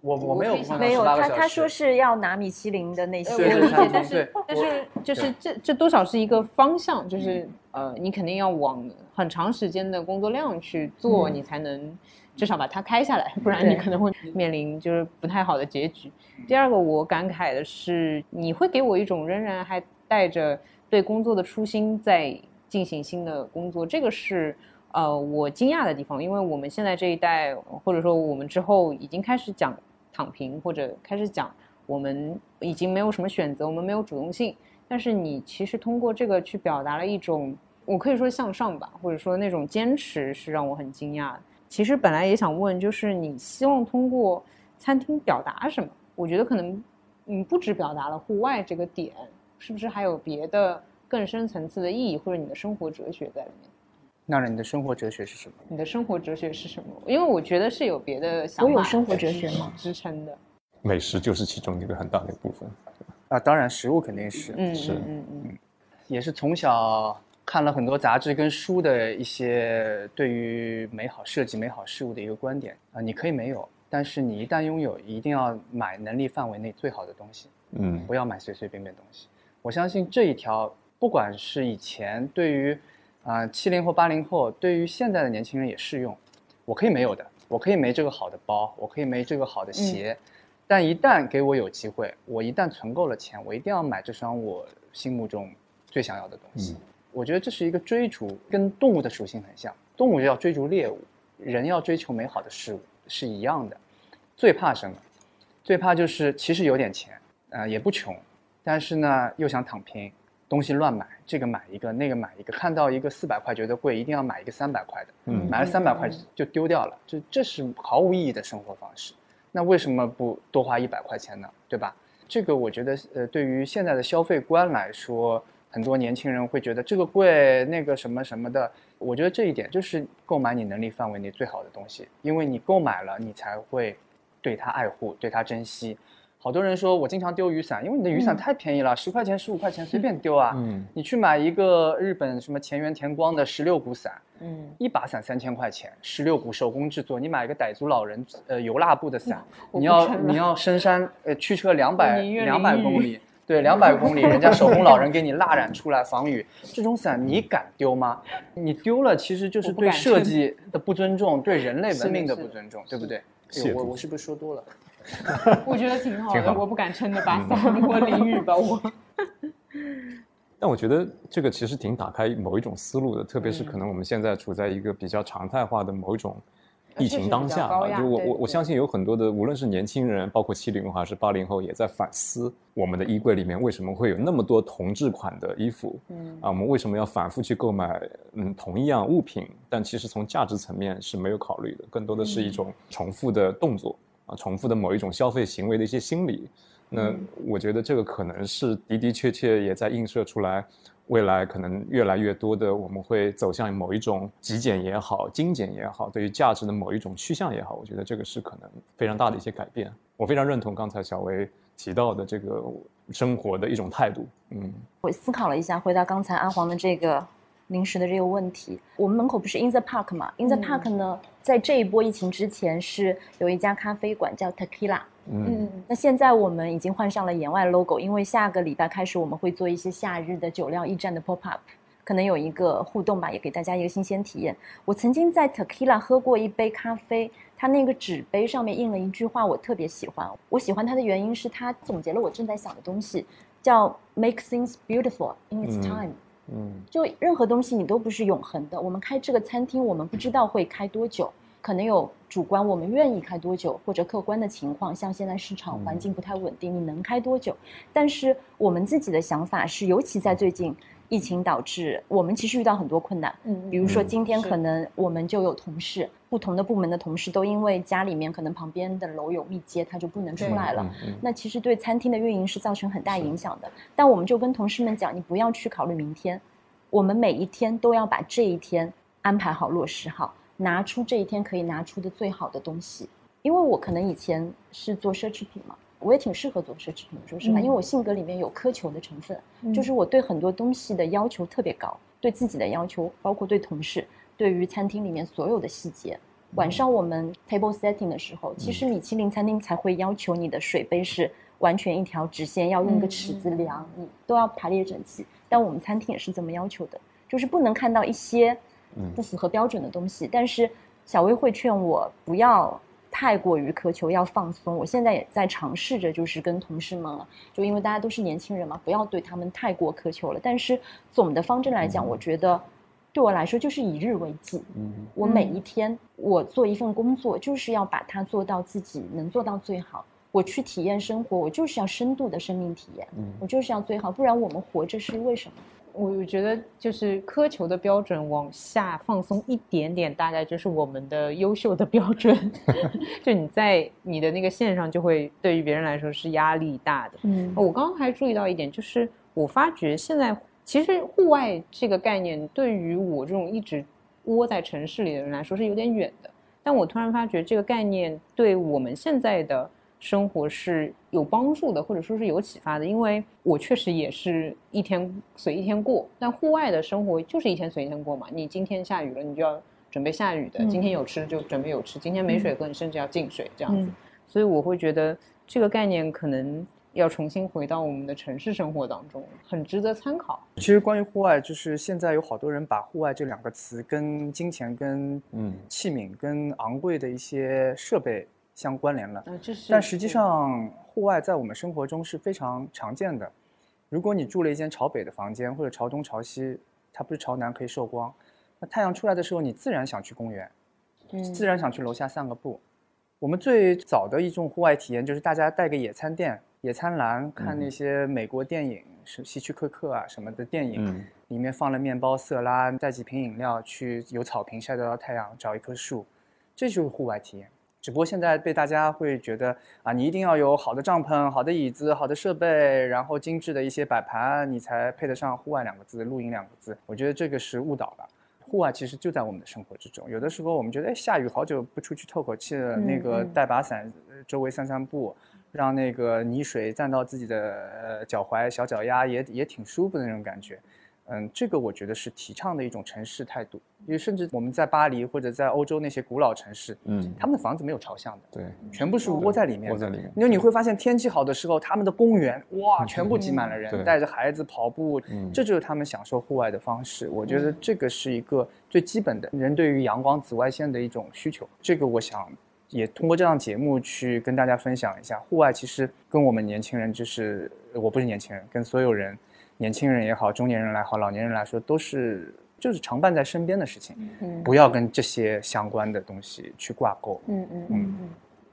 我我没有没有他，他说是要拿米其林的那些，我理解，但是但是就是这这多少是一个方向，就是呃，你肯定要往很长时间的工作量去做，你才能至少把它开下来，不然你可能会面临就是不太好的结局。第二个我感慨的是，你会给我一种仍然还带着对工作的初心在进行新的工作，这个是。呃，我惊讶的地方，因为我们现在这一代，或者说我们之后已经开始讲躺平，或者开始讲我们已经没有什么选择，我们没有主动性。但是你其实通过这个去表达了一种，我可以说向上吧，或者说那种坚持，是让我很惊讶的。其实本来也想问，就是你希望通过餐厅表达什么？我觉得可能你不止表达了户外这个点，是不是还有别的更深层次的意义，或者你的生活哲学在里面？那你的生活哲学是什么？你的生活哲学是什么？因为我觉得是有别的想法我有生活哲学吗支撑的。美食就是其中一个很大的一部分。啊，当然食物肯定是，嗯是嗯嗯嗯。也是从小看了很多杂志跟书的一些对于美好设计、美好事物的一个观点啊。你可以没有，但是你一旦拥有，一定要买能力范围内最好的东西，嗯不要买随随便便东西。我相信这一条，不管是以前对于啊七零后、八零后，对于现在的年轻人也适用。我可以没有的，我可以没这个好的包，我可以没这个好的鞋，但一旦给我有机会，我一旦存够了钱，我一定要买这双我心目中最想要的东西。嗯我觉得这是一个追逐，跟动物的属性很像。动物要追逐猎物，人要追求美好的事物是一样的。最怕什么？最怕就是其实有点钱，呃，也不穷，但是呢又想躺平，东西乱买，这个买一个，那个买一个，看到一个四百块觉得贵，一定要买一个三百块的，嗯买了三百块就丢掉了，这这是毫无意义的生活方式。那为什么不多花一百块钱呢？对吧？这个我觉得，呃，对于现在的消费观来说，很多年轻人会觉得这个贵，那个什么什么的。我觉得这一点就是购买你能力范围内最好的东西，因为你购买了，你才会对它爱护，对它珍惜。好多人说我经常丢雨伞，因为你的雨伞嗯太便宜了，十、块钱、十五块钱随便丢啊。嗯你去买一个日本什么前园田光的十六股伞，嗯，一把伞三千块钱，十六股手工制作。你买一个傣族老人呃油蜡布的伞，我你要你要深山呃驱车两百两百公里，对，两百公里，人家手工老人给你蜡染出来防雨，这种伞你敢丢吗？你丢了其实就是对设计的不尊重，对人类文明的不尊重，对不对？哎我我是不是说多了？我觉得挺好的，好。我不敢撑着把伞，我淋雨吧，我。但我觉得这个其实挺打开某一种思路的，特别是嗯。可能我们现在处在一个比较常态化的某一种疫情当下吧，就我我我相信有很多的，无论是年轻人，包括七零后还是八零后，也在反思我们的衣柜里面为什么会有那么多同质款的衣服嗯。啊，我们为什么要反复去购买嗯同一样物品，但其实从价值层面是没有考虑的，更多的是一种重复的动作啊，重复的某一种消费行为的一些心理。那我觉得这个可能是的的确确也在映射出来，未来可能越来越多的我们会走向某一种极简也好、精简也好，对于价值的某一种趋向也好，我觉得这个是可能非常大的一些改变。我非常认同刚才小薇提到的这个生活的一种态度。嗯我思考了一下，回到刚才阿黄的这个零食的这个问题。我们门口不是 In the Park 嘛？In the Park 呢，在这一波疫情之前是有一家咖啡馆叫 Tequila。嗯那现在我们已经换上了言外 logo，因为下个礼拜开始我们会做一些夏日的酒料驿站的 pop up，可能有一个互动吧，也给大家一个新鲜体验。我曾经在 Tequila 喝过一杯咖啡，它那个纸杯上面印了一句话，我特别喜欢。我喜欢它的原因是它总结了我正在想的东西，叫 Make things beautiful in its 嗯 time。嗯就任何东西你都不是永恒的。我们开这个餐厅，我们不知道会开多久，可能有主观我们愿意开多久，或者客观的情况，像现在市场环境不太稳定，你能开多久？但是我们自己的想法是，尤其在最近疫情导致，我们其实遇到很多困难。嗯比如说嗯今天可能我们就有同事，不同的部门的同事都因为家里面可能旁边的楼有密接，他就不能出来了。那其实对餐厅的运营是造成很大影响的。但我们就跟同事们讲，你不要去考虑明天，我们每一天都要把这一天安排好、落实好，拿出这一天可以拿出的最好的东西。因为我可能以前是做奢侈品嘛，我也挺适合做奢侈品的，说实话，嗯因为我性格里面有苛求的成分，嗯就是我对很多东西的要求特别高，对自己的要求，包括对同事，对于餐厅里面所有的细节。晚上我们 table setting 的时候，其实米其林餐厅才会要求你的水杯是完全一条直线，要用个尺子量，你都要排列整齐。但我们餐厅也是这么要求的，就是不能看到一些嗯不符合标准的东西。但是小薇会劝我不要太过于苛求，要放松。我现在也在尝试着，就是跟同事们啊，就因为大家都是年轻人嘛，不要对他们太过苛求了。但是总的方针来讲，我觉得对我来说就是以日为计。嗯我每一天我做一份工作，就是要把它做到自己能做到最好。我去体验生活，我就是要深度的生命体验，嗯我就是要最好，不然我们活着是为什么？我我觉得就是苛求的标准往下放松一点点，大概就是我们的优秀的标准。就你在你的那个线上，就会对于别人来说是压力大的。嗯我刚刚还注意到一点，就是我发觉现在其实户外这个概念对于我这种一直窝在城市里的人来说是有点远的，但我突然发觉这个概念对我们现在的生活是有帮助的，或者说是有启发的。因为我确实也是一天随一天过，但户外的生活就是一天随一天过嘛。你今天下雨了，你就要准备下雨的；嗯今天有吃就准备有吃；今天没水喝，你甚至要进水这样子。嗯所以我会觉得这个概念可能要重新回到我们的城市生活当中，很值得参考。其实关于户外，就是现在有好多人把户外这两个词跟金钱、跟嗯器皿、跟昂贵的一些设备相关联了。但实际上，户外在我们生活中是非常常见的。如果你住了一间朝北的房间，或者朝东朝西，它不是朝南可以受光，那太阳出来的时候，你自然想去公园，嗯自然想去楼下散个步。我们最早的一种户外体验就是大家带个野餐垫、野餐篮，看那些美国电影，是希区柯克啊什么的电影，嗯里面放了面包、色拉，带几瓶饮料，去有草坪晒得到太阳，找一棵树，这就是户外体验。只不过现在被大家会觉得啊，你一定要有好的帐篷、好的椅子、好的设备，然后精致的一些摆盘，你才配得上“户外”两个字、露营两个字。我觉得这个是误导了。户外其实就在我们的生活之中。有的时候我们觉得，哎，下雨好久不出去透口气了，那个嗯带把伞，呃周围散散步，让那个泥水沾到自己的呃脚踝、小脚丫，也也挺舒服的那种感觉。嗯，这个我觉得是提倡的一种城市态度，因为甚至我们在巴黎或者在欧洲那些古老城市，嗯，他们的房子没有朝向的，对，全部是窝在里面的。窝在里面。因为你会发现天气好的时候，他们的公园哇，全部挤满了人，对带着孩子跑步，嗯这就是他们享受户外的方式。我觉得这个是一个最基本的人对于阳光、紫外线的一种需求。这个我想也通过这档节目去跟大家分享一下，户外其实跟我们年轻人，就是呃我不是年轻人，跟所有人，年轻人也好，中年人来好，老年人来说，都是就是常伴在身边的事情，嗯不要跟这些相关的东西去挂钩。嗯嗯嗯嗯，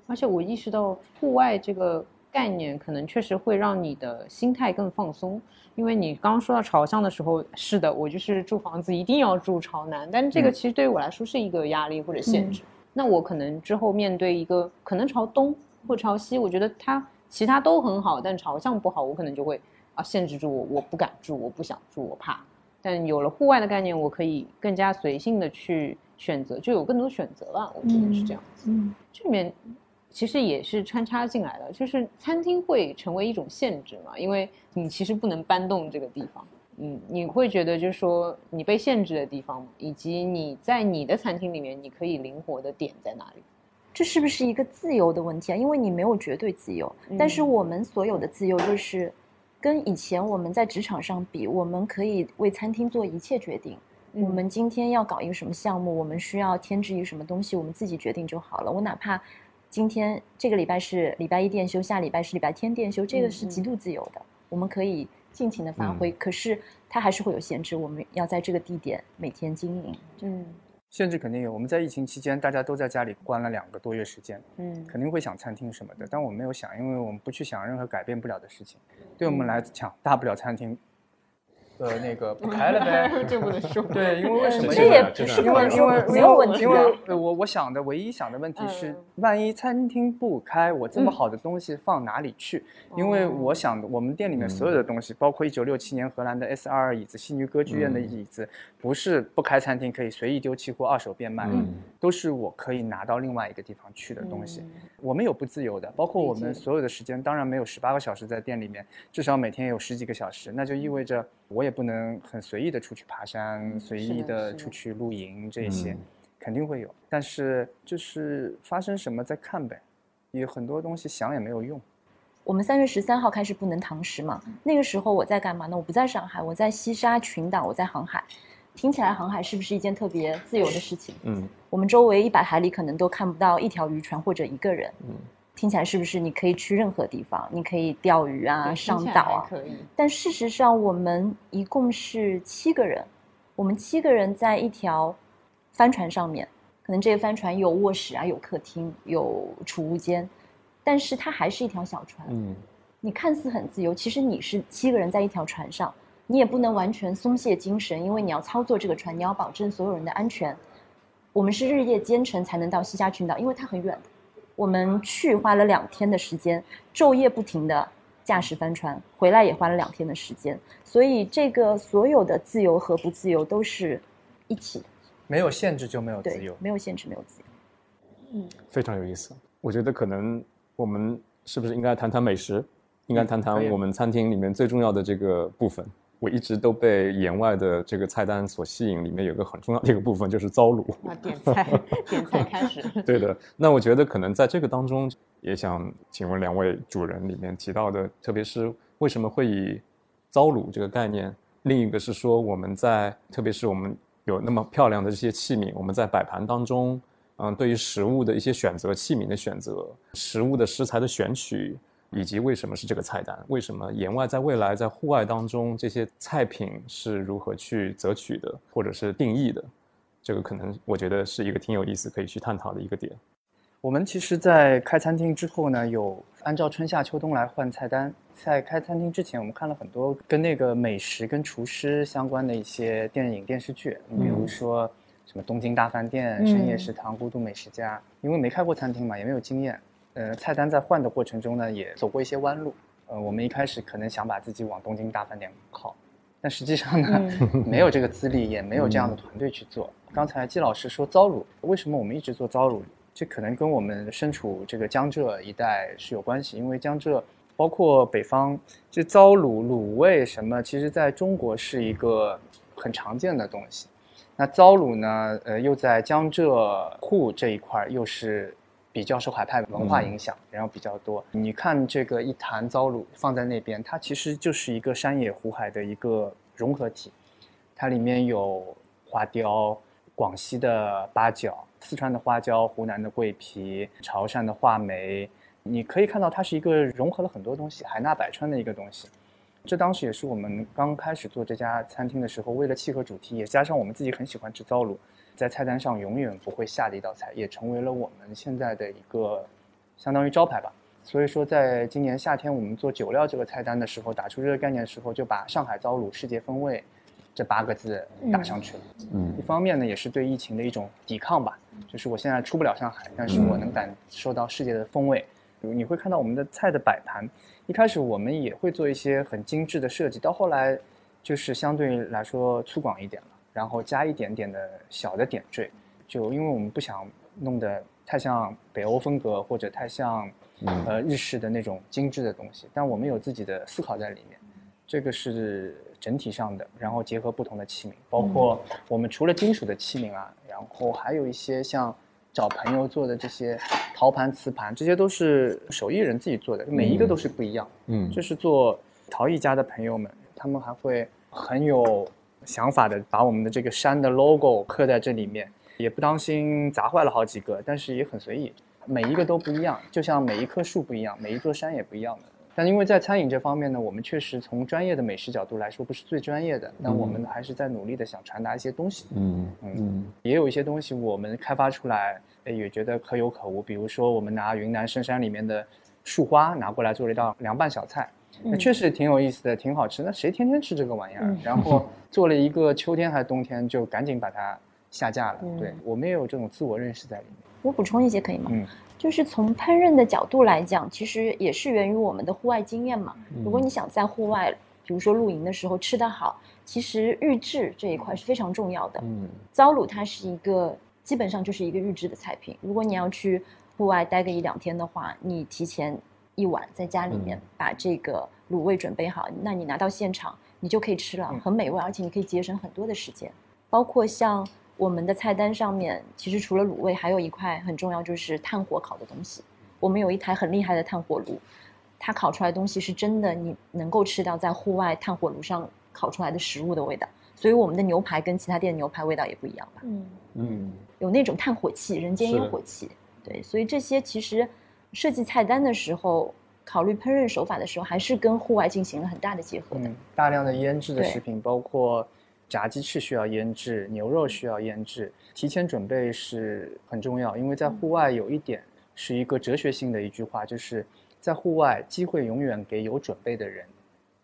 而且我意识到户外这个概念，可能确实会让你的心态更放松。因为你刚刚说到朝向的时候，是的，我就是住房子一定要住朝南，但这个嗯其实对于我来说是一个压力或者限制。那我可能之后面对一个可能朝东或朝西，我觉得它其他都很好，但朝向不好，我可能就会啊限制住我，我不敢住，我不想住，我怕。但有了户外的概念，我可以更加随性的去选择，就有更多选择了。我觉得是这样子。嗯这里面其实也是穿插进来的，就是餐厅会成为一种限制嘛，因为你其实不能搬动这个地方，嗯，你会觉得就是说你被限制的地方，以及你在你的餐厅里面你可以灵活的点在哪里？这是不是一个自由的问题啊？因为你没有绝对自由，但是我们所有的自由就是跟以前我们在职场上比，我们可以为餐厅做一切决定。我们今天要搞一个什么项目，我们需要添置一个什么东西，我们自己决定就好了。我哪怕今天这个礼拜是礼拜一店休，下礼拜是礼拜天店休，这个是极度自由的，我们可以尽情的发挥。可是它还是会有限制，我们要在这个地点每天经营。嗯，限制肯定有。我们在疫情期间，大家都在家里关了两个多月时间，嗯肯定会想餐厅什么的，但我没有想，因为我们不去想任何改变不了的事情。对我们来讲，大不了餐厅，呃，那个 不开了呗。这不能说。对，因为为什么？这也不是不能因为因为说没有问题因为我我想的唯一想的问题是嗯，万一餐厅不开，我这么嗯好的东西放哪里去？因为我想的，我们店里面所有的东西，包括一九六七年荷兰的 S 二二椅子、悉尼歌剧院的椅子，不是不开餐厅可以随意丢弃或二手变卖都是我可以拿到另外一个地方去的东西。我们有不自由的，包括我们所有的时间，当然没有十八个小时在店里面，至少每天有十几个小时，那就意味着我也不能很随意的出去爬山，随意的出去露营这些，嗯肯定会有。但是就是发生什么再看呗，有很多东西想也没有用。我们三月十三号开始不能堂食嘛，那个时候我在干嘛呢？我不在上海，我在西沙群岛，我在航海。听起来航海是不是一件特别自由的事情？嗯我们周围一百海里可能都看不到一条渔船或者一个人。嗯听起来是不是你可以去任何地方？你可以钓鱼啊，上岛啊。可以。但事实上，我们一共是七个人，我们七个人在一条帆船上面，可能这个帆船有卧室啊，有客厅，有储物间，但是它还是一条小船。嗯你看似很自由，其实你是七个人在一条船上，你也不能完全松懈精神，因为你要操作这个船，你要保证所有人的安全。我们是日夜兼程才能到西沙群岛，因为它很远的。我们去花了两天的时间，昼夜不停的驾驶帆船，回来也花了两天的时间。所以这个所有的自由和不自由都是一起的，没有限制就没有自由，。没有限制，没有自由。嗯非常有意思。我觉得可能我们是不是应该谈谈美食？应该谈谈我们餐厅里面最重要的这个部分。我一直都被言外的这个菜单所吸引，里面有个很重要的一个部分就是糟卤。那点菜，点菜开始。对的，那我觉得可能在这个当中，也想请问两位主人里面提到的，特别是为什么会以糟卤这个概念，另一个是说我们在，特别是我们有那么漂亮的这些器皿，我们在摆盘当中，嗯，对于食物的一些选择、器皿的选择、食物的食材的选取，以及为什么是这个菜单，为什么言外在未来在户外当中这些菜品是如何去择取的，或者是定义的，这个可能我觉得是一个挺有意思可以去探讨的一个点。我们其实，在开餐厅之后呢，有按照春夏秋冬来换菜单。在开餐厅之前，我们看了很多跟那个美食、跟厨师相关的一些电影、电视剧，比如说什么《东京大饭店》嗯深夜食堂》《孤独美食家》。因为没开过餐厅嘛，也没有经验，呃，菜单在换的过程中呢，也走过一些弯路。呃，我们一开始可能想把自己往东京大饭店靠，但实际上呢，没有这个资历，也没有这样的团队去做。刚才季老师说糟卤，为什么我们一直做糟卤？这可能跟我们身处这个江浙一带是有关系，因为江浙包括北方，这糟卤、卤味什么，其实在中国是一个很常见的东西。那糟卤呢，呃，又在江浙沪这一块儿又是比较受海派文化影响，然后比较多。你看这个一坛糟卤放在那边，它其实就是一个山野湖海的一个融合体，它里面有花雕、广西的八角、四川的花椒、湖南的桂皮、潮汕的话梅，你可以看到它是一个融合了很多东西，海纳百川的一个东西。这当时也是我们刚开始做这家餐厅的时候，为了契合主题，也加上我们自己很喜欢吃糟卤，在菜单上永远不会下的一道菜，也成为了我们现在的一个相当于招牌吧。所以说，在今年夏天我们做酒料这个菜单的时候，打出这个概念的时候，就把上海糟卤世界风味这八个字打上去了。嗯一方面呢，也是对疫情的一种抵抗吧，就是我现在出不了上海，但是我能感受到世界的风味。比如你会看到我们的菜的摆盘，一开始我们也会做一些很精致的设计，到后来就是相对来说粗犷一点了，然后加一点点的小的点缀，就因为我们不想弄得太像北欧风格或者太像嗯呃日式的那种精致的东西，但我们有自己的思考在里面。这个是整体上的，然后结合不同的器皿，包括我们除了金属的器皿啊，然后还有一些像找朋友做的这些陶盘、瓷盘，这些都是手艺人自己做的，每一个都是不一样。嗯就是做陶艺家的朋友们，他们还会很有想法的把我们的这个山的 logo 刻在这里面，也不当心砸坏了好几个，但是也很随意，每一个都不一样，就像每一棵树不一样，每一座山也不一样的。但因为在餐饮这方面呢，我们确实从专业的美食角度来说不是最专业的，但我们还是在努力的想传达一些东西。嗯嗯也有一些东西我们开发出来，哎也觉得可有可无。比如说，我们拿云南深山里面的树花拿过来做了一道凉拌小菜，那确实挺有意思的，挺好吃。那谁天天吃这个玩意儿？然后做了一个秋天还是冬天，就赶紧把它下架了。对我们也有这种自我认识在里面。我补充一些可以吗？嗯，就是从烹饪的角度来讲，其实也是源于我们的户外经验嘛。如果你想在户外，比如说露营的时候吃得好，其实预制这一块是非常重要的。嗯糟卤它是一个基本上就是一个预制的菜品。如果你要去户外待个一两天的话，你提前一碗在家里面把这个卤味准备好，那你拿到现场你就可以吃了，嗯很美味，而且你可以节省很多的时间。包括像我们的菜单上面，其实除了卤味，还有一块很重要，就是炭火烤的东西。我们有一台很厉害的炭火炉，它烤出来的东西是真的，你能够吃到在户外炭火炉上烤出来的食物的味道。所以我们的牛排跟其他店的牛排味道也不一样吧？嗯，嗯有那种炭火气、人间烟火气。对，所以这些其实设计菜单的时候，考虑烹饪手法的时候，还是跟户外进行了很大的结合的。嗯，大量的腌制的食品，包括炸鸡翅需要腌制，牛肉需要腌制，提前准备是很重要。因为在户外有一点是一个哲学性的一句话，就是在户外机会永远给有准备的人。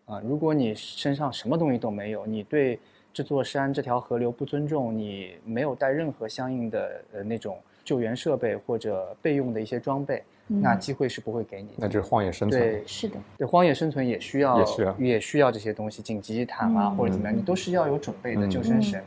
啊，如果你身上什么东西都没有，你对这座山、这条河流不尊重，你没有带任何相应的呃那种救援设备或者备用的一些装备，那机会是不会给你的。那就是荒野生存。对，是的，对，荒野生存也需要，也需要也需要这些东西，紧急毯啊、嗯或者怎么样，你都是要有准备的嗯救生绳。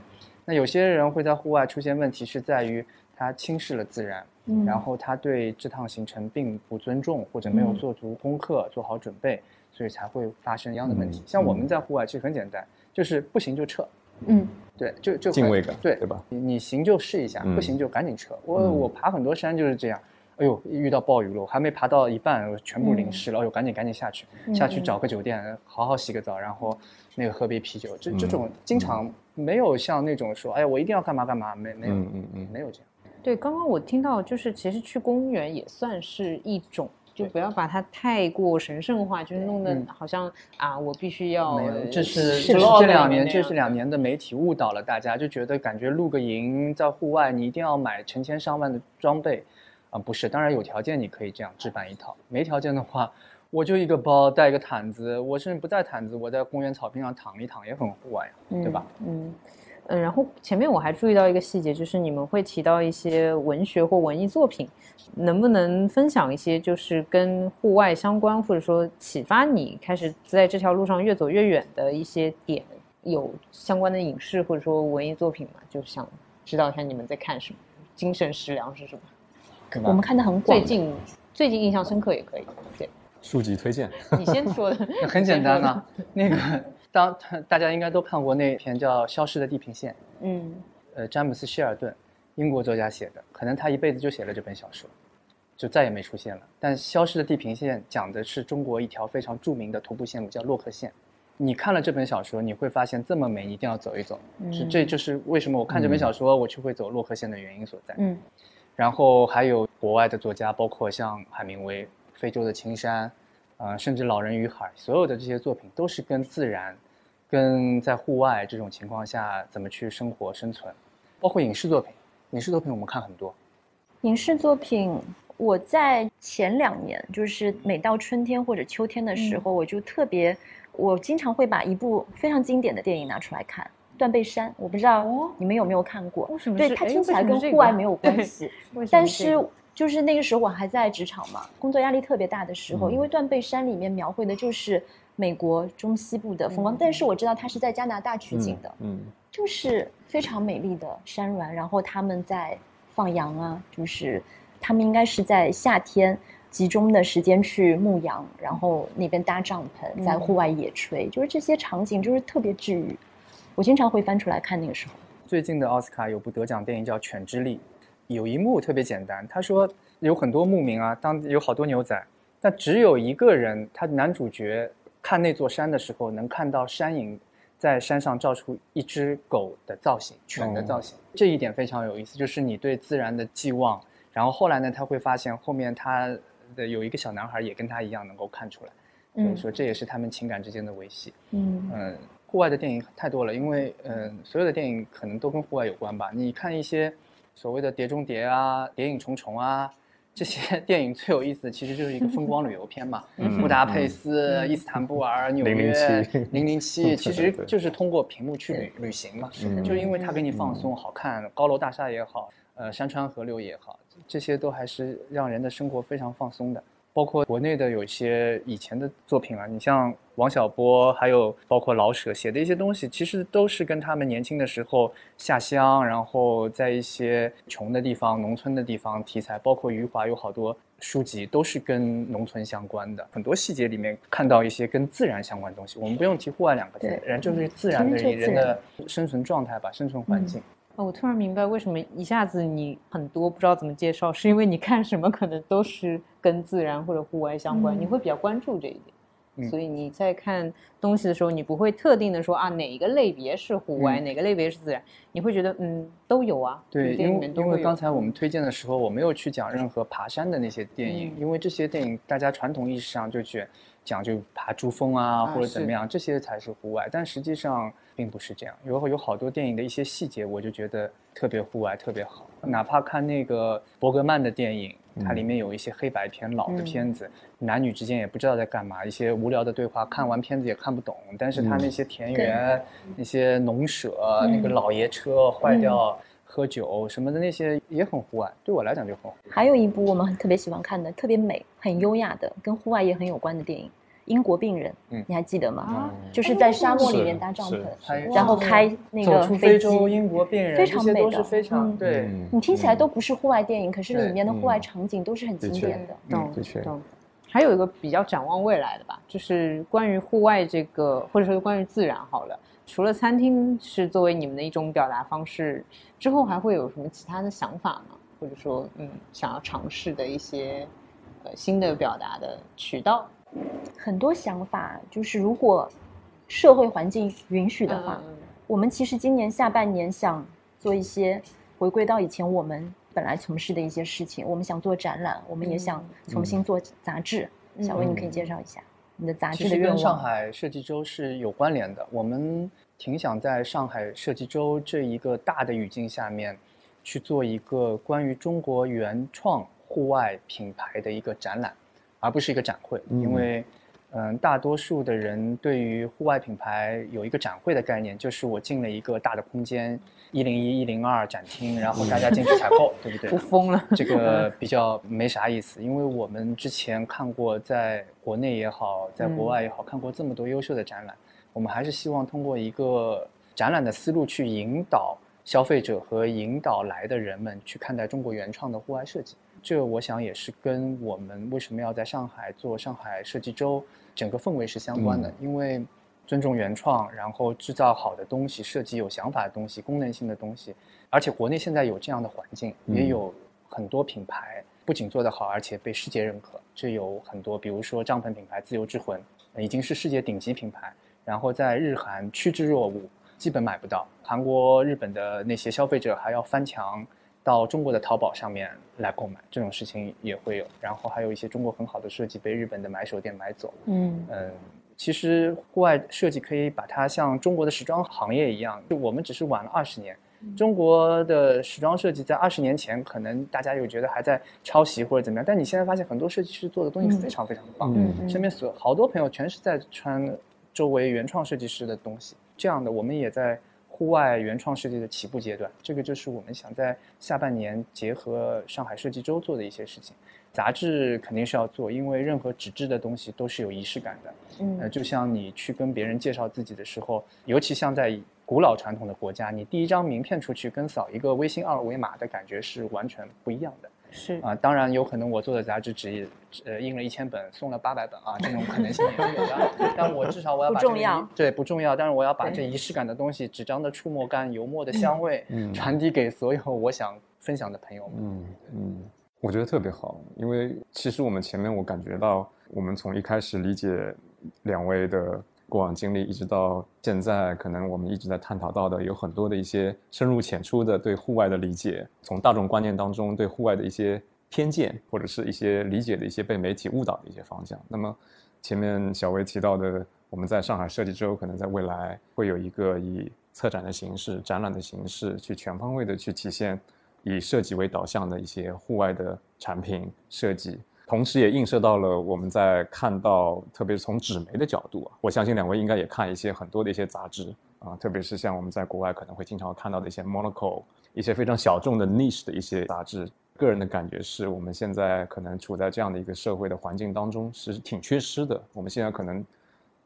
那有些人会在户外出现问题，是在于他轻视了自然，嗯然后他对这趟行程并不尊重，或者没有嗯做足功课、做好准备，所以才会发生一样的问题。嗯像我们在户外其实很简单，就是不行就撤。嗯对，就就敬畏感对对吧？你你行就试一下，嗯不行就赶紧撤。我嗯我爬很多山就是这样，哎呦，遇到暴雨了，我还没爬到一半，我全部淋湿了，哎呦，赶紧赶紧下去，下去找个酒店，好好洗个澡，然后那个喝杯啤酒。这这种经常没有像那种说，哎呀，我一定要干嘛干嘛，没没有嗯嗯嗯。没有这样。对，刚刚我听到就是其实去公园也算是一种。就不要把它太过神圣化，就是弄得嗯。好像啊，我必须要没有，呃这是是这是这两年，这是。两年的媒体误导了大家，就觉得感觉露个营在户外，你一定要买成千上万的装备，啊、不是，当然有条件你可以这样置办一套，没条件的话，我就一个包带一个毯子，我甚至不带毯子，我在公园草坪上躺一躺也很户外呀，对吧？嗯嗯，然后前面我还注意到一个细节，就是你们会提到一些文学或文艺作品，能不能分享一些就是跟户外相关，或者说启发你开始在这条路上越走越远的一些点？有相关的影视或者说文艺作品吗？就想知道一下你们在看什么，精神食粮是什么？我们看的很广最。近最近印象深刻也可以，对书籍推荐。你先说的，很简单啊，那个当大家应该都看过那篇叫《消失的地平线》，嗯呃，詹姆斯·希尔顿，英国作家写的，可能他一辈子就写了这本小说，就再也没出现了。但《消失的地平线》讲的是中国一条非常著名的徒步线路，叫洛克线。你看了这本小说，你会发现这么美，一定要走一走。是，这就是为什么我看这本小说，我就会走洛克线的原因所在。嗯然后还有国外的作家，包括像海明威《非洲的青山》，呃，甚至《老人与海》，所有的这些作品都是跟自然、跟在户外这种情况下怎么去生活生存，包括影视作品。影视作品我们看很多，影视作品，我在前两年，就是每到春天或者秋天的时候，我就特别，我经常会把一部非常经典的电影拿出来看，《断背山》。我不知道哦你们有没有看过？为什么对，它听起来跟户外没有关系，但是就是那个时候我还在职场嘛，工作压力特别大的时候，因为《断背山》里面描绘的就是美国中西部的风光，嗯但是我知道它是在加拿大取景的，嗯就是非常美丽的山峦，然后他们在放羊啊，就是他们应该是在夏天，集中的时间去牧羊，然后那边搭帐篷，在户外野炊，就是这些场景就是特别治愈。我经常会翻出来看那个时候。最近的奥斯卡有部得奖电影叫《犬之力》，有一幕特别简单，他说有很多牧民啊，当有好多牛仔，但只有一个人，他男主角看那座山的时候，能看到山影在山上照出一只狗的造型，犬的造型，这一点非常有意思，就是你对自然的寄望。然后后来呢，他会发现后面他的有一个小男孩也跟他一样能够看出来，所以说这也是他们情感之间的维系。嗯嗯。户外的电影太多了，因为嗯，所有的电影可能都跟户外有关吧。你看一些所谓的《碟中谍》啊，《谍影重重》啊，这些 电影最有意思的其实就是一个风光旅游片嘛。布达佩斯、伊斯坦布尔、纽约、零零七，其实就是通过屏幕去旅旅行嘛。就是因为它给你放松、好看，高楼大厦也好，呃，山川河流也好，这些都还是让人的生活非常放松的。包括国内的有一些以前的作品啊，你像王小波，还有包括老舍写的一些东西，其实都是跟他们年轻的时候下乡，然后在一些穷的地方、农村的地方题材。包括余华有好多书籍都是跟农村相关的，很多细节里面看到一些跟自然相关的东西。我们不用提户外两个字，人就是自然的人的生存状态吧，生存环境。我突然明白为什么一下子你很多不知道怎么介绍，是因为你看什么可能都是跟自然或者户外相关，你会比较关注这一点，所以你在看东西的时候，你不会特定的说啊哪一个类别是户外，哪个类别是自然，你会觉得嗯都有啊。对，因为因为刚才我们推荐的时候，我没有去讲任何爬山的那些电影，因为这些电影大家传统意识上就觉讲就爬珠峰啊或者怎么样，这些才是户外，但实际上。并不是这样，有有好多电影的一些细节，我就觉得特别户外，特别好。哪怕看那个伯格曼的电影，它里面有一些黑白片、老的片子，男女之间也不知道在干嘛，一些无聊的对话，看完片子也看不懂。但是他那些田园、那些农舍、那个老爷车坏掉、喝酒什么的那些也很户外，对我来讲就很。还有一部我们特别喜欢看的，特别美、很优雅的，跟户外也很有关的电影。英国病人，嗯，你还记得吗？就是在沙漠里面搭帐篷，然后开那个非洲英国病人，非常美的，非常对。你听起来都不是户外电影，可是里面的户外场景都是很经典的。嗯，的确。还有一个比较展望未来的吧，就是关于户外这个，或者说关于自然好了。除了餐厅是作为你们的一种表达方式，之后还会有什么其他的想法吗？或者说，嗯，想要尝试的一些呃新的表达的渠道？很多想法，就是如果社会环境允许的话，我们其实今年下半年想做一些回归到以前我们本来从事的一些事情。我们想做展览，我们也想重新做杂志。小薇，你可以介绍一下你的杂志的愿望。跟上海设计周是有关联的。我们挺想在上海设计周这一个大的语境下面，去做一个关于中国原创户外品牌的一个展览。而不是一个展会，因为，嗯，大多数的人对于户外品牌有一个展会的概念，就是我进了一个大的空间，一零一、一零二展厅，然后大家进去采购，对不对？不 疯了，这个比较没啥意思。因为我们之前看过，在国内也好，在国外也好，看过这么多优秀的展览，我们还是希望通过一个展览的思路去引导消费者和引导来的人们去看待中国原创的户外设计。这我想也是跟我们为什么要在上海做上海设计周整个氛围是相关的，因为尊重原创，然后制造好的东西，设计有想法的东西，功能性的东西，而且国内现在有这样的环境，也有很多品牌不仅做得好，而且被世界认可。这有很多，比如说帐篷品牌自由之魂，已经是世界顶级品牌，然后在日韩趋之若鹜，基本买不到。韩国、日本的那些消费者还要翻墙。到中国的淘宝上面来购买，这种事情也会有。然后还有一些中国很好的设计被日本的买手店买走。嗯嗯，其实户外设计可以把它像中国的时装行业一样，就我们只是晚了二十年。中国的时装设计在二十年前，可能大家又觉得还在抄袭或者怎么样，但你现在发现很多设计师做的东西非常非常的棒。嗯，身边所好多朋友全是在穿周围原创设计师的东西，这样的我们也在。户外原创设计的起步阶段，这个就是我们想在下半年结合上海设计周做的一些事情。杂志肯定是要做，因为任何纸质的东西都是有仪式感的。嗯，呃，就像你去跟别人介绍自己的时候，尤其像在古老传统的国家，你第一张名片出去跟扫一个微信二维码的感觉是完全不一样的。是啊，当然有可能我做的杂志只呃印了一千本，送了八百本啊，这种可能性也是有的。但我至少我要把重要对不重要，但是我要把这仪式感的东西，纸张的触摸感、油墨的香味，嗯传递给所有我想分享的朋友们。嗯嗯，我觉得特别好，因为其实我们前面我感觉到，我们从一开始理解两位的过往经历，一直到现在，可能我们一直在探讨到的有很多的一些深入浅出的对户外的理解，从大众观念当中对户外的一些偏见，或者是一些理解的一些被媒体误导的一些方向。那么前面小薇提到的，我们在上海设计周可能在未来会有一个以策展的形式、展览的形式，去全方位的去体现以设计为导向的一些户外的产品设计，同时也映射到了我们在看到，特别是从纸媒的角度啊，我相信两位应该也看一些很多的一些杂志啊，特别是像我们在国外可能会经常看到的一些 Monaco，一些非常小众的 niche 的一些杂志。个人的感觉是我们现在可能处在这样的一个社会的环境当中，是挺缺失的。我们现在可能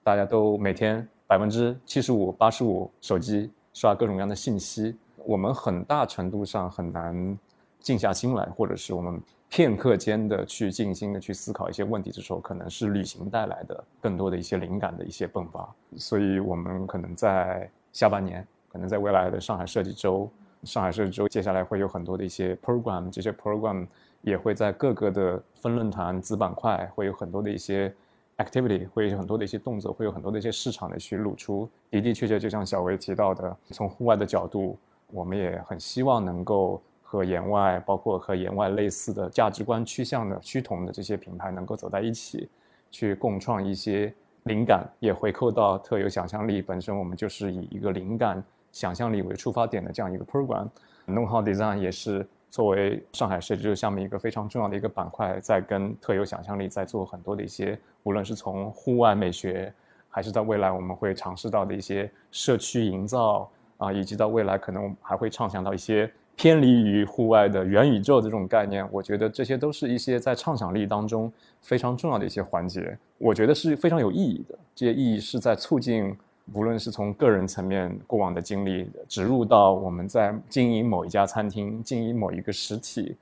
大家都每天百分之七十五、八十五手机刷各种各样的信息，我们很大程度上很难静下心来，或者是我们片刻间的去静心的去思考一些问题的时候，可能是旅行带来的更多的一些灵感的一些迸发。所以，我们可能在下半年，可能在未来的上海设计周，上海设计周接下来会有很多的一些 program，这些 program 也会在各个的分论坛子板块会有很多的一些 activity，会有很多的一些动作，会有很多的一些市场的去露出。的的确确，就像小维提到的，从户外的角度，我们也很希望能够和眼外，包括和眼外类似的价值观趋向的趋同的这些品牌能够走在一起，去共创一些灵感，也回扣到特有想象力本身。我们就是以一个灵感、想象力为出发点的这样一个 program。弄好 Design 也是作为上海设计周下面一个非常重要的一个板块，在跟特有想象力在做很多的一些，无论是从户外美学，还是在未来我们会尝试到的一些社区营造啊，以及到未来可能我们还会畅想到一些偏离于户外的元宇宙这种概念。我觉得这些都是一些在畅想力当中非常重要的一些环节，我觉得是非常有意义的。这些意义是在促进。无论是从个人层面过往的经历植入到我们在经营某一家餐厅、经营某一个实体，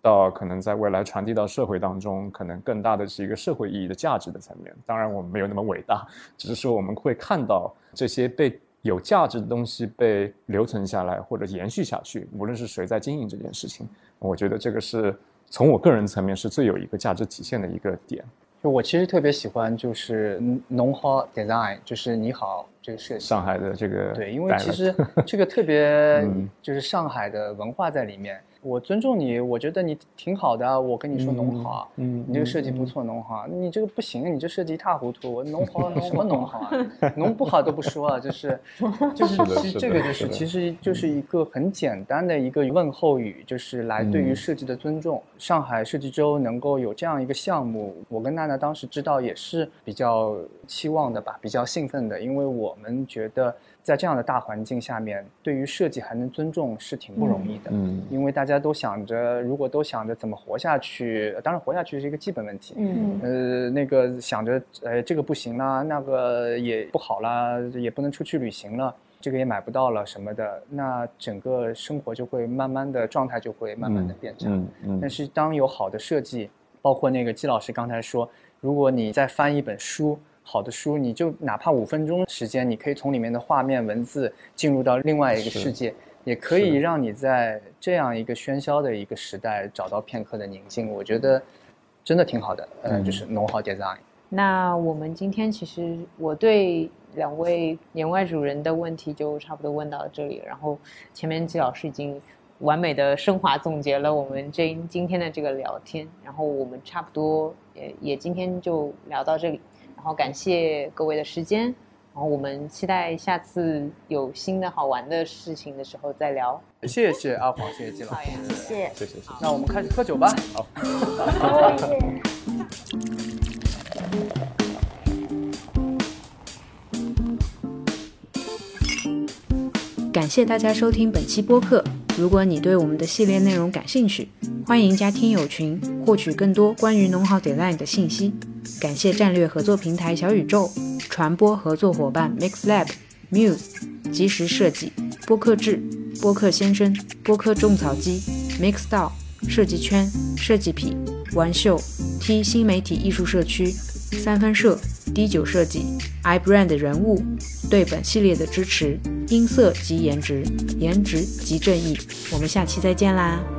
到可能在未来传递到社会当中，可能更大的是一个社会意义的价值的层面。当然，我们没有那么伟大，只是说我们会看到这些被有价值的东西被留存下来或者延续下去。无论是谁在经营这件事情，我觉得这个是从我个人层面是最有一个价值体现的一个点。就我其实特别喜欢，就是农好 design，就是你好这个设计。上海的这个对，因为其实这个特别 嗯就是上海的文化在里面。我尊重你，我觉得你挺好的啊，我跟你说农行啊，嗯你这个设计不错，农行啊，你这个不行，你这设计一塌糊涂，我农行什么农行啊，农不好都不说啊，就是 就是其实这个就是其实就是一个很简单的一个问候语，就是来对于嗯设计的尊重。上海设计周能够有这样一个项目，我跟娜娜当时知道也是比较期望的吧，比较兴奋的，因为我们觉得在这样的大环境下面，对于设计还能尊重是挺不容易的。嗯因为大家都想着，如果都想着怎么活下去，当然活下去是一个基本问题。嗯呃，那个想着，呃，这个不行啦，那个也不好啦，也不能出去旅行了，这个也买不到了什么的，那整个生活就会慢慢的状态就会慢慢的变差。嗯嗯但是当有好的设计，包括那个季老师刚才说，如果你在翻一本书，好的书，你就哪怕五分钟时间，你可以从里面的画面、文字进入到另外一个世界，也可以让你在这样一个喧嚣的一个时代找到片刻的宁静。我觉得真的挺好的，呃，嗯就是农好 design。那我们今天其实我对两位年外主人的问题就差不多问到这里，然后前面季老师已经完美的升华总结了我们这今天的这个聊天，然后我们差不多也也今天就聊到这里，然后感谢各位的时间，然后我们期待下次有新的好玩的事情的时候再聊。谢谢阿黄，谢谢季老师。谢谢。谢谢谢谢。那我们开始喝酒吧。哦耶 感谢大家收听本期播客。如果你对我们的系列内容感兴趣，欢迎加听友群，获取更多关于农好 Design 的信息。感谢战略合作平台小宇宙、传播合作伙伴 MixLab、Muse、即时设计、播客制、播客先生、播客种草机、MixDao、设计圈、设计痞、玩秀、T 新媒体艺术社区、三分社、D 九设计、iBrand 人物对本系列的支持，音色即颜值，颜值即正义。我们下期再见啦！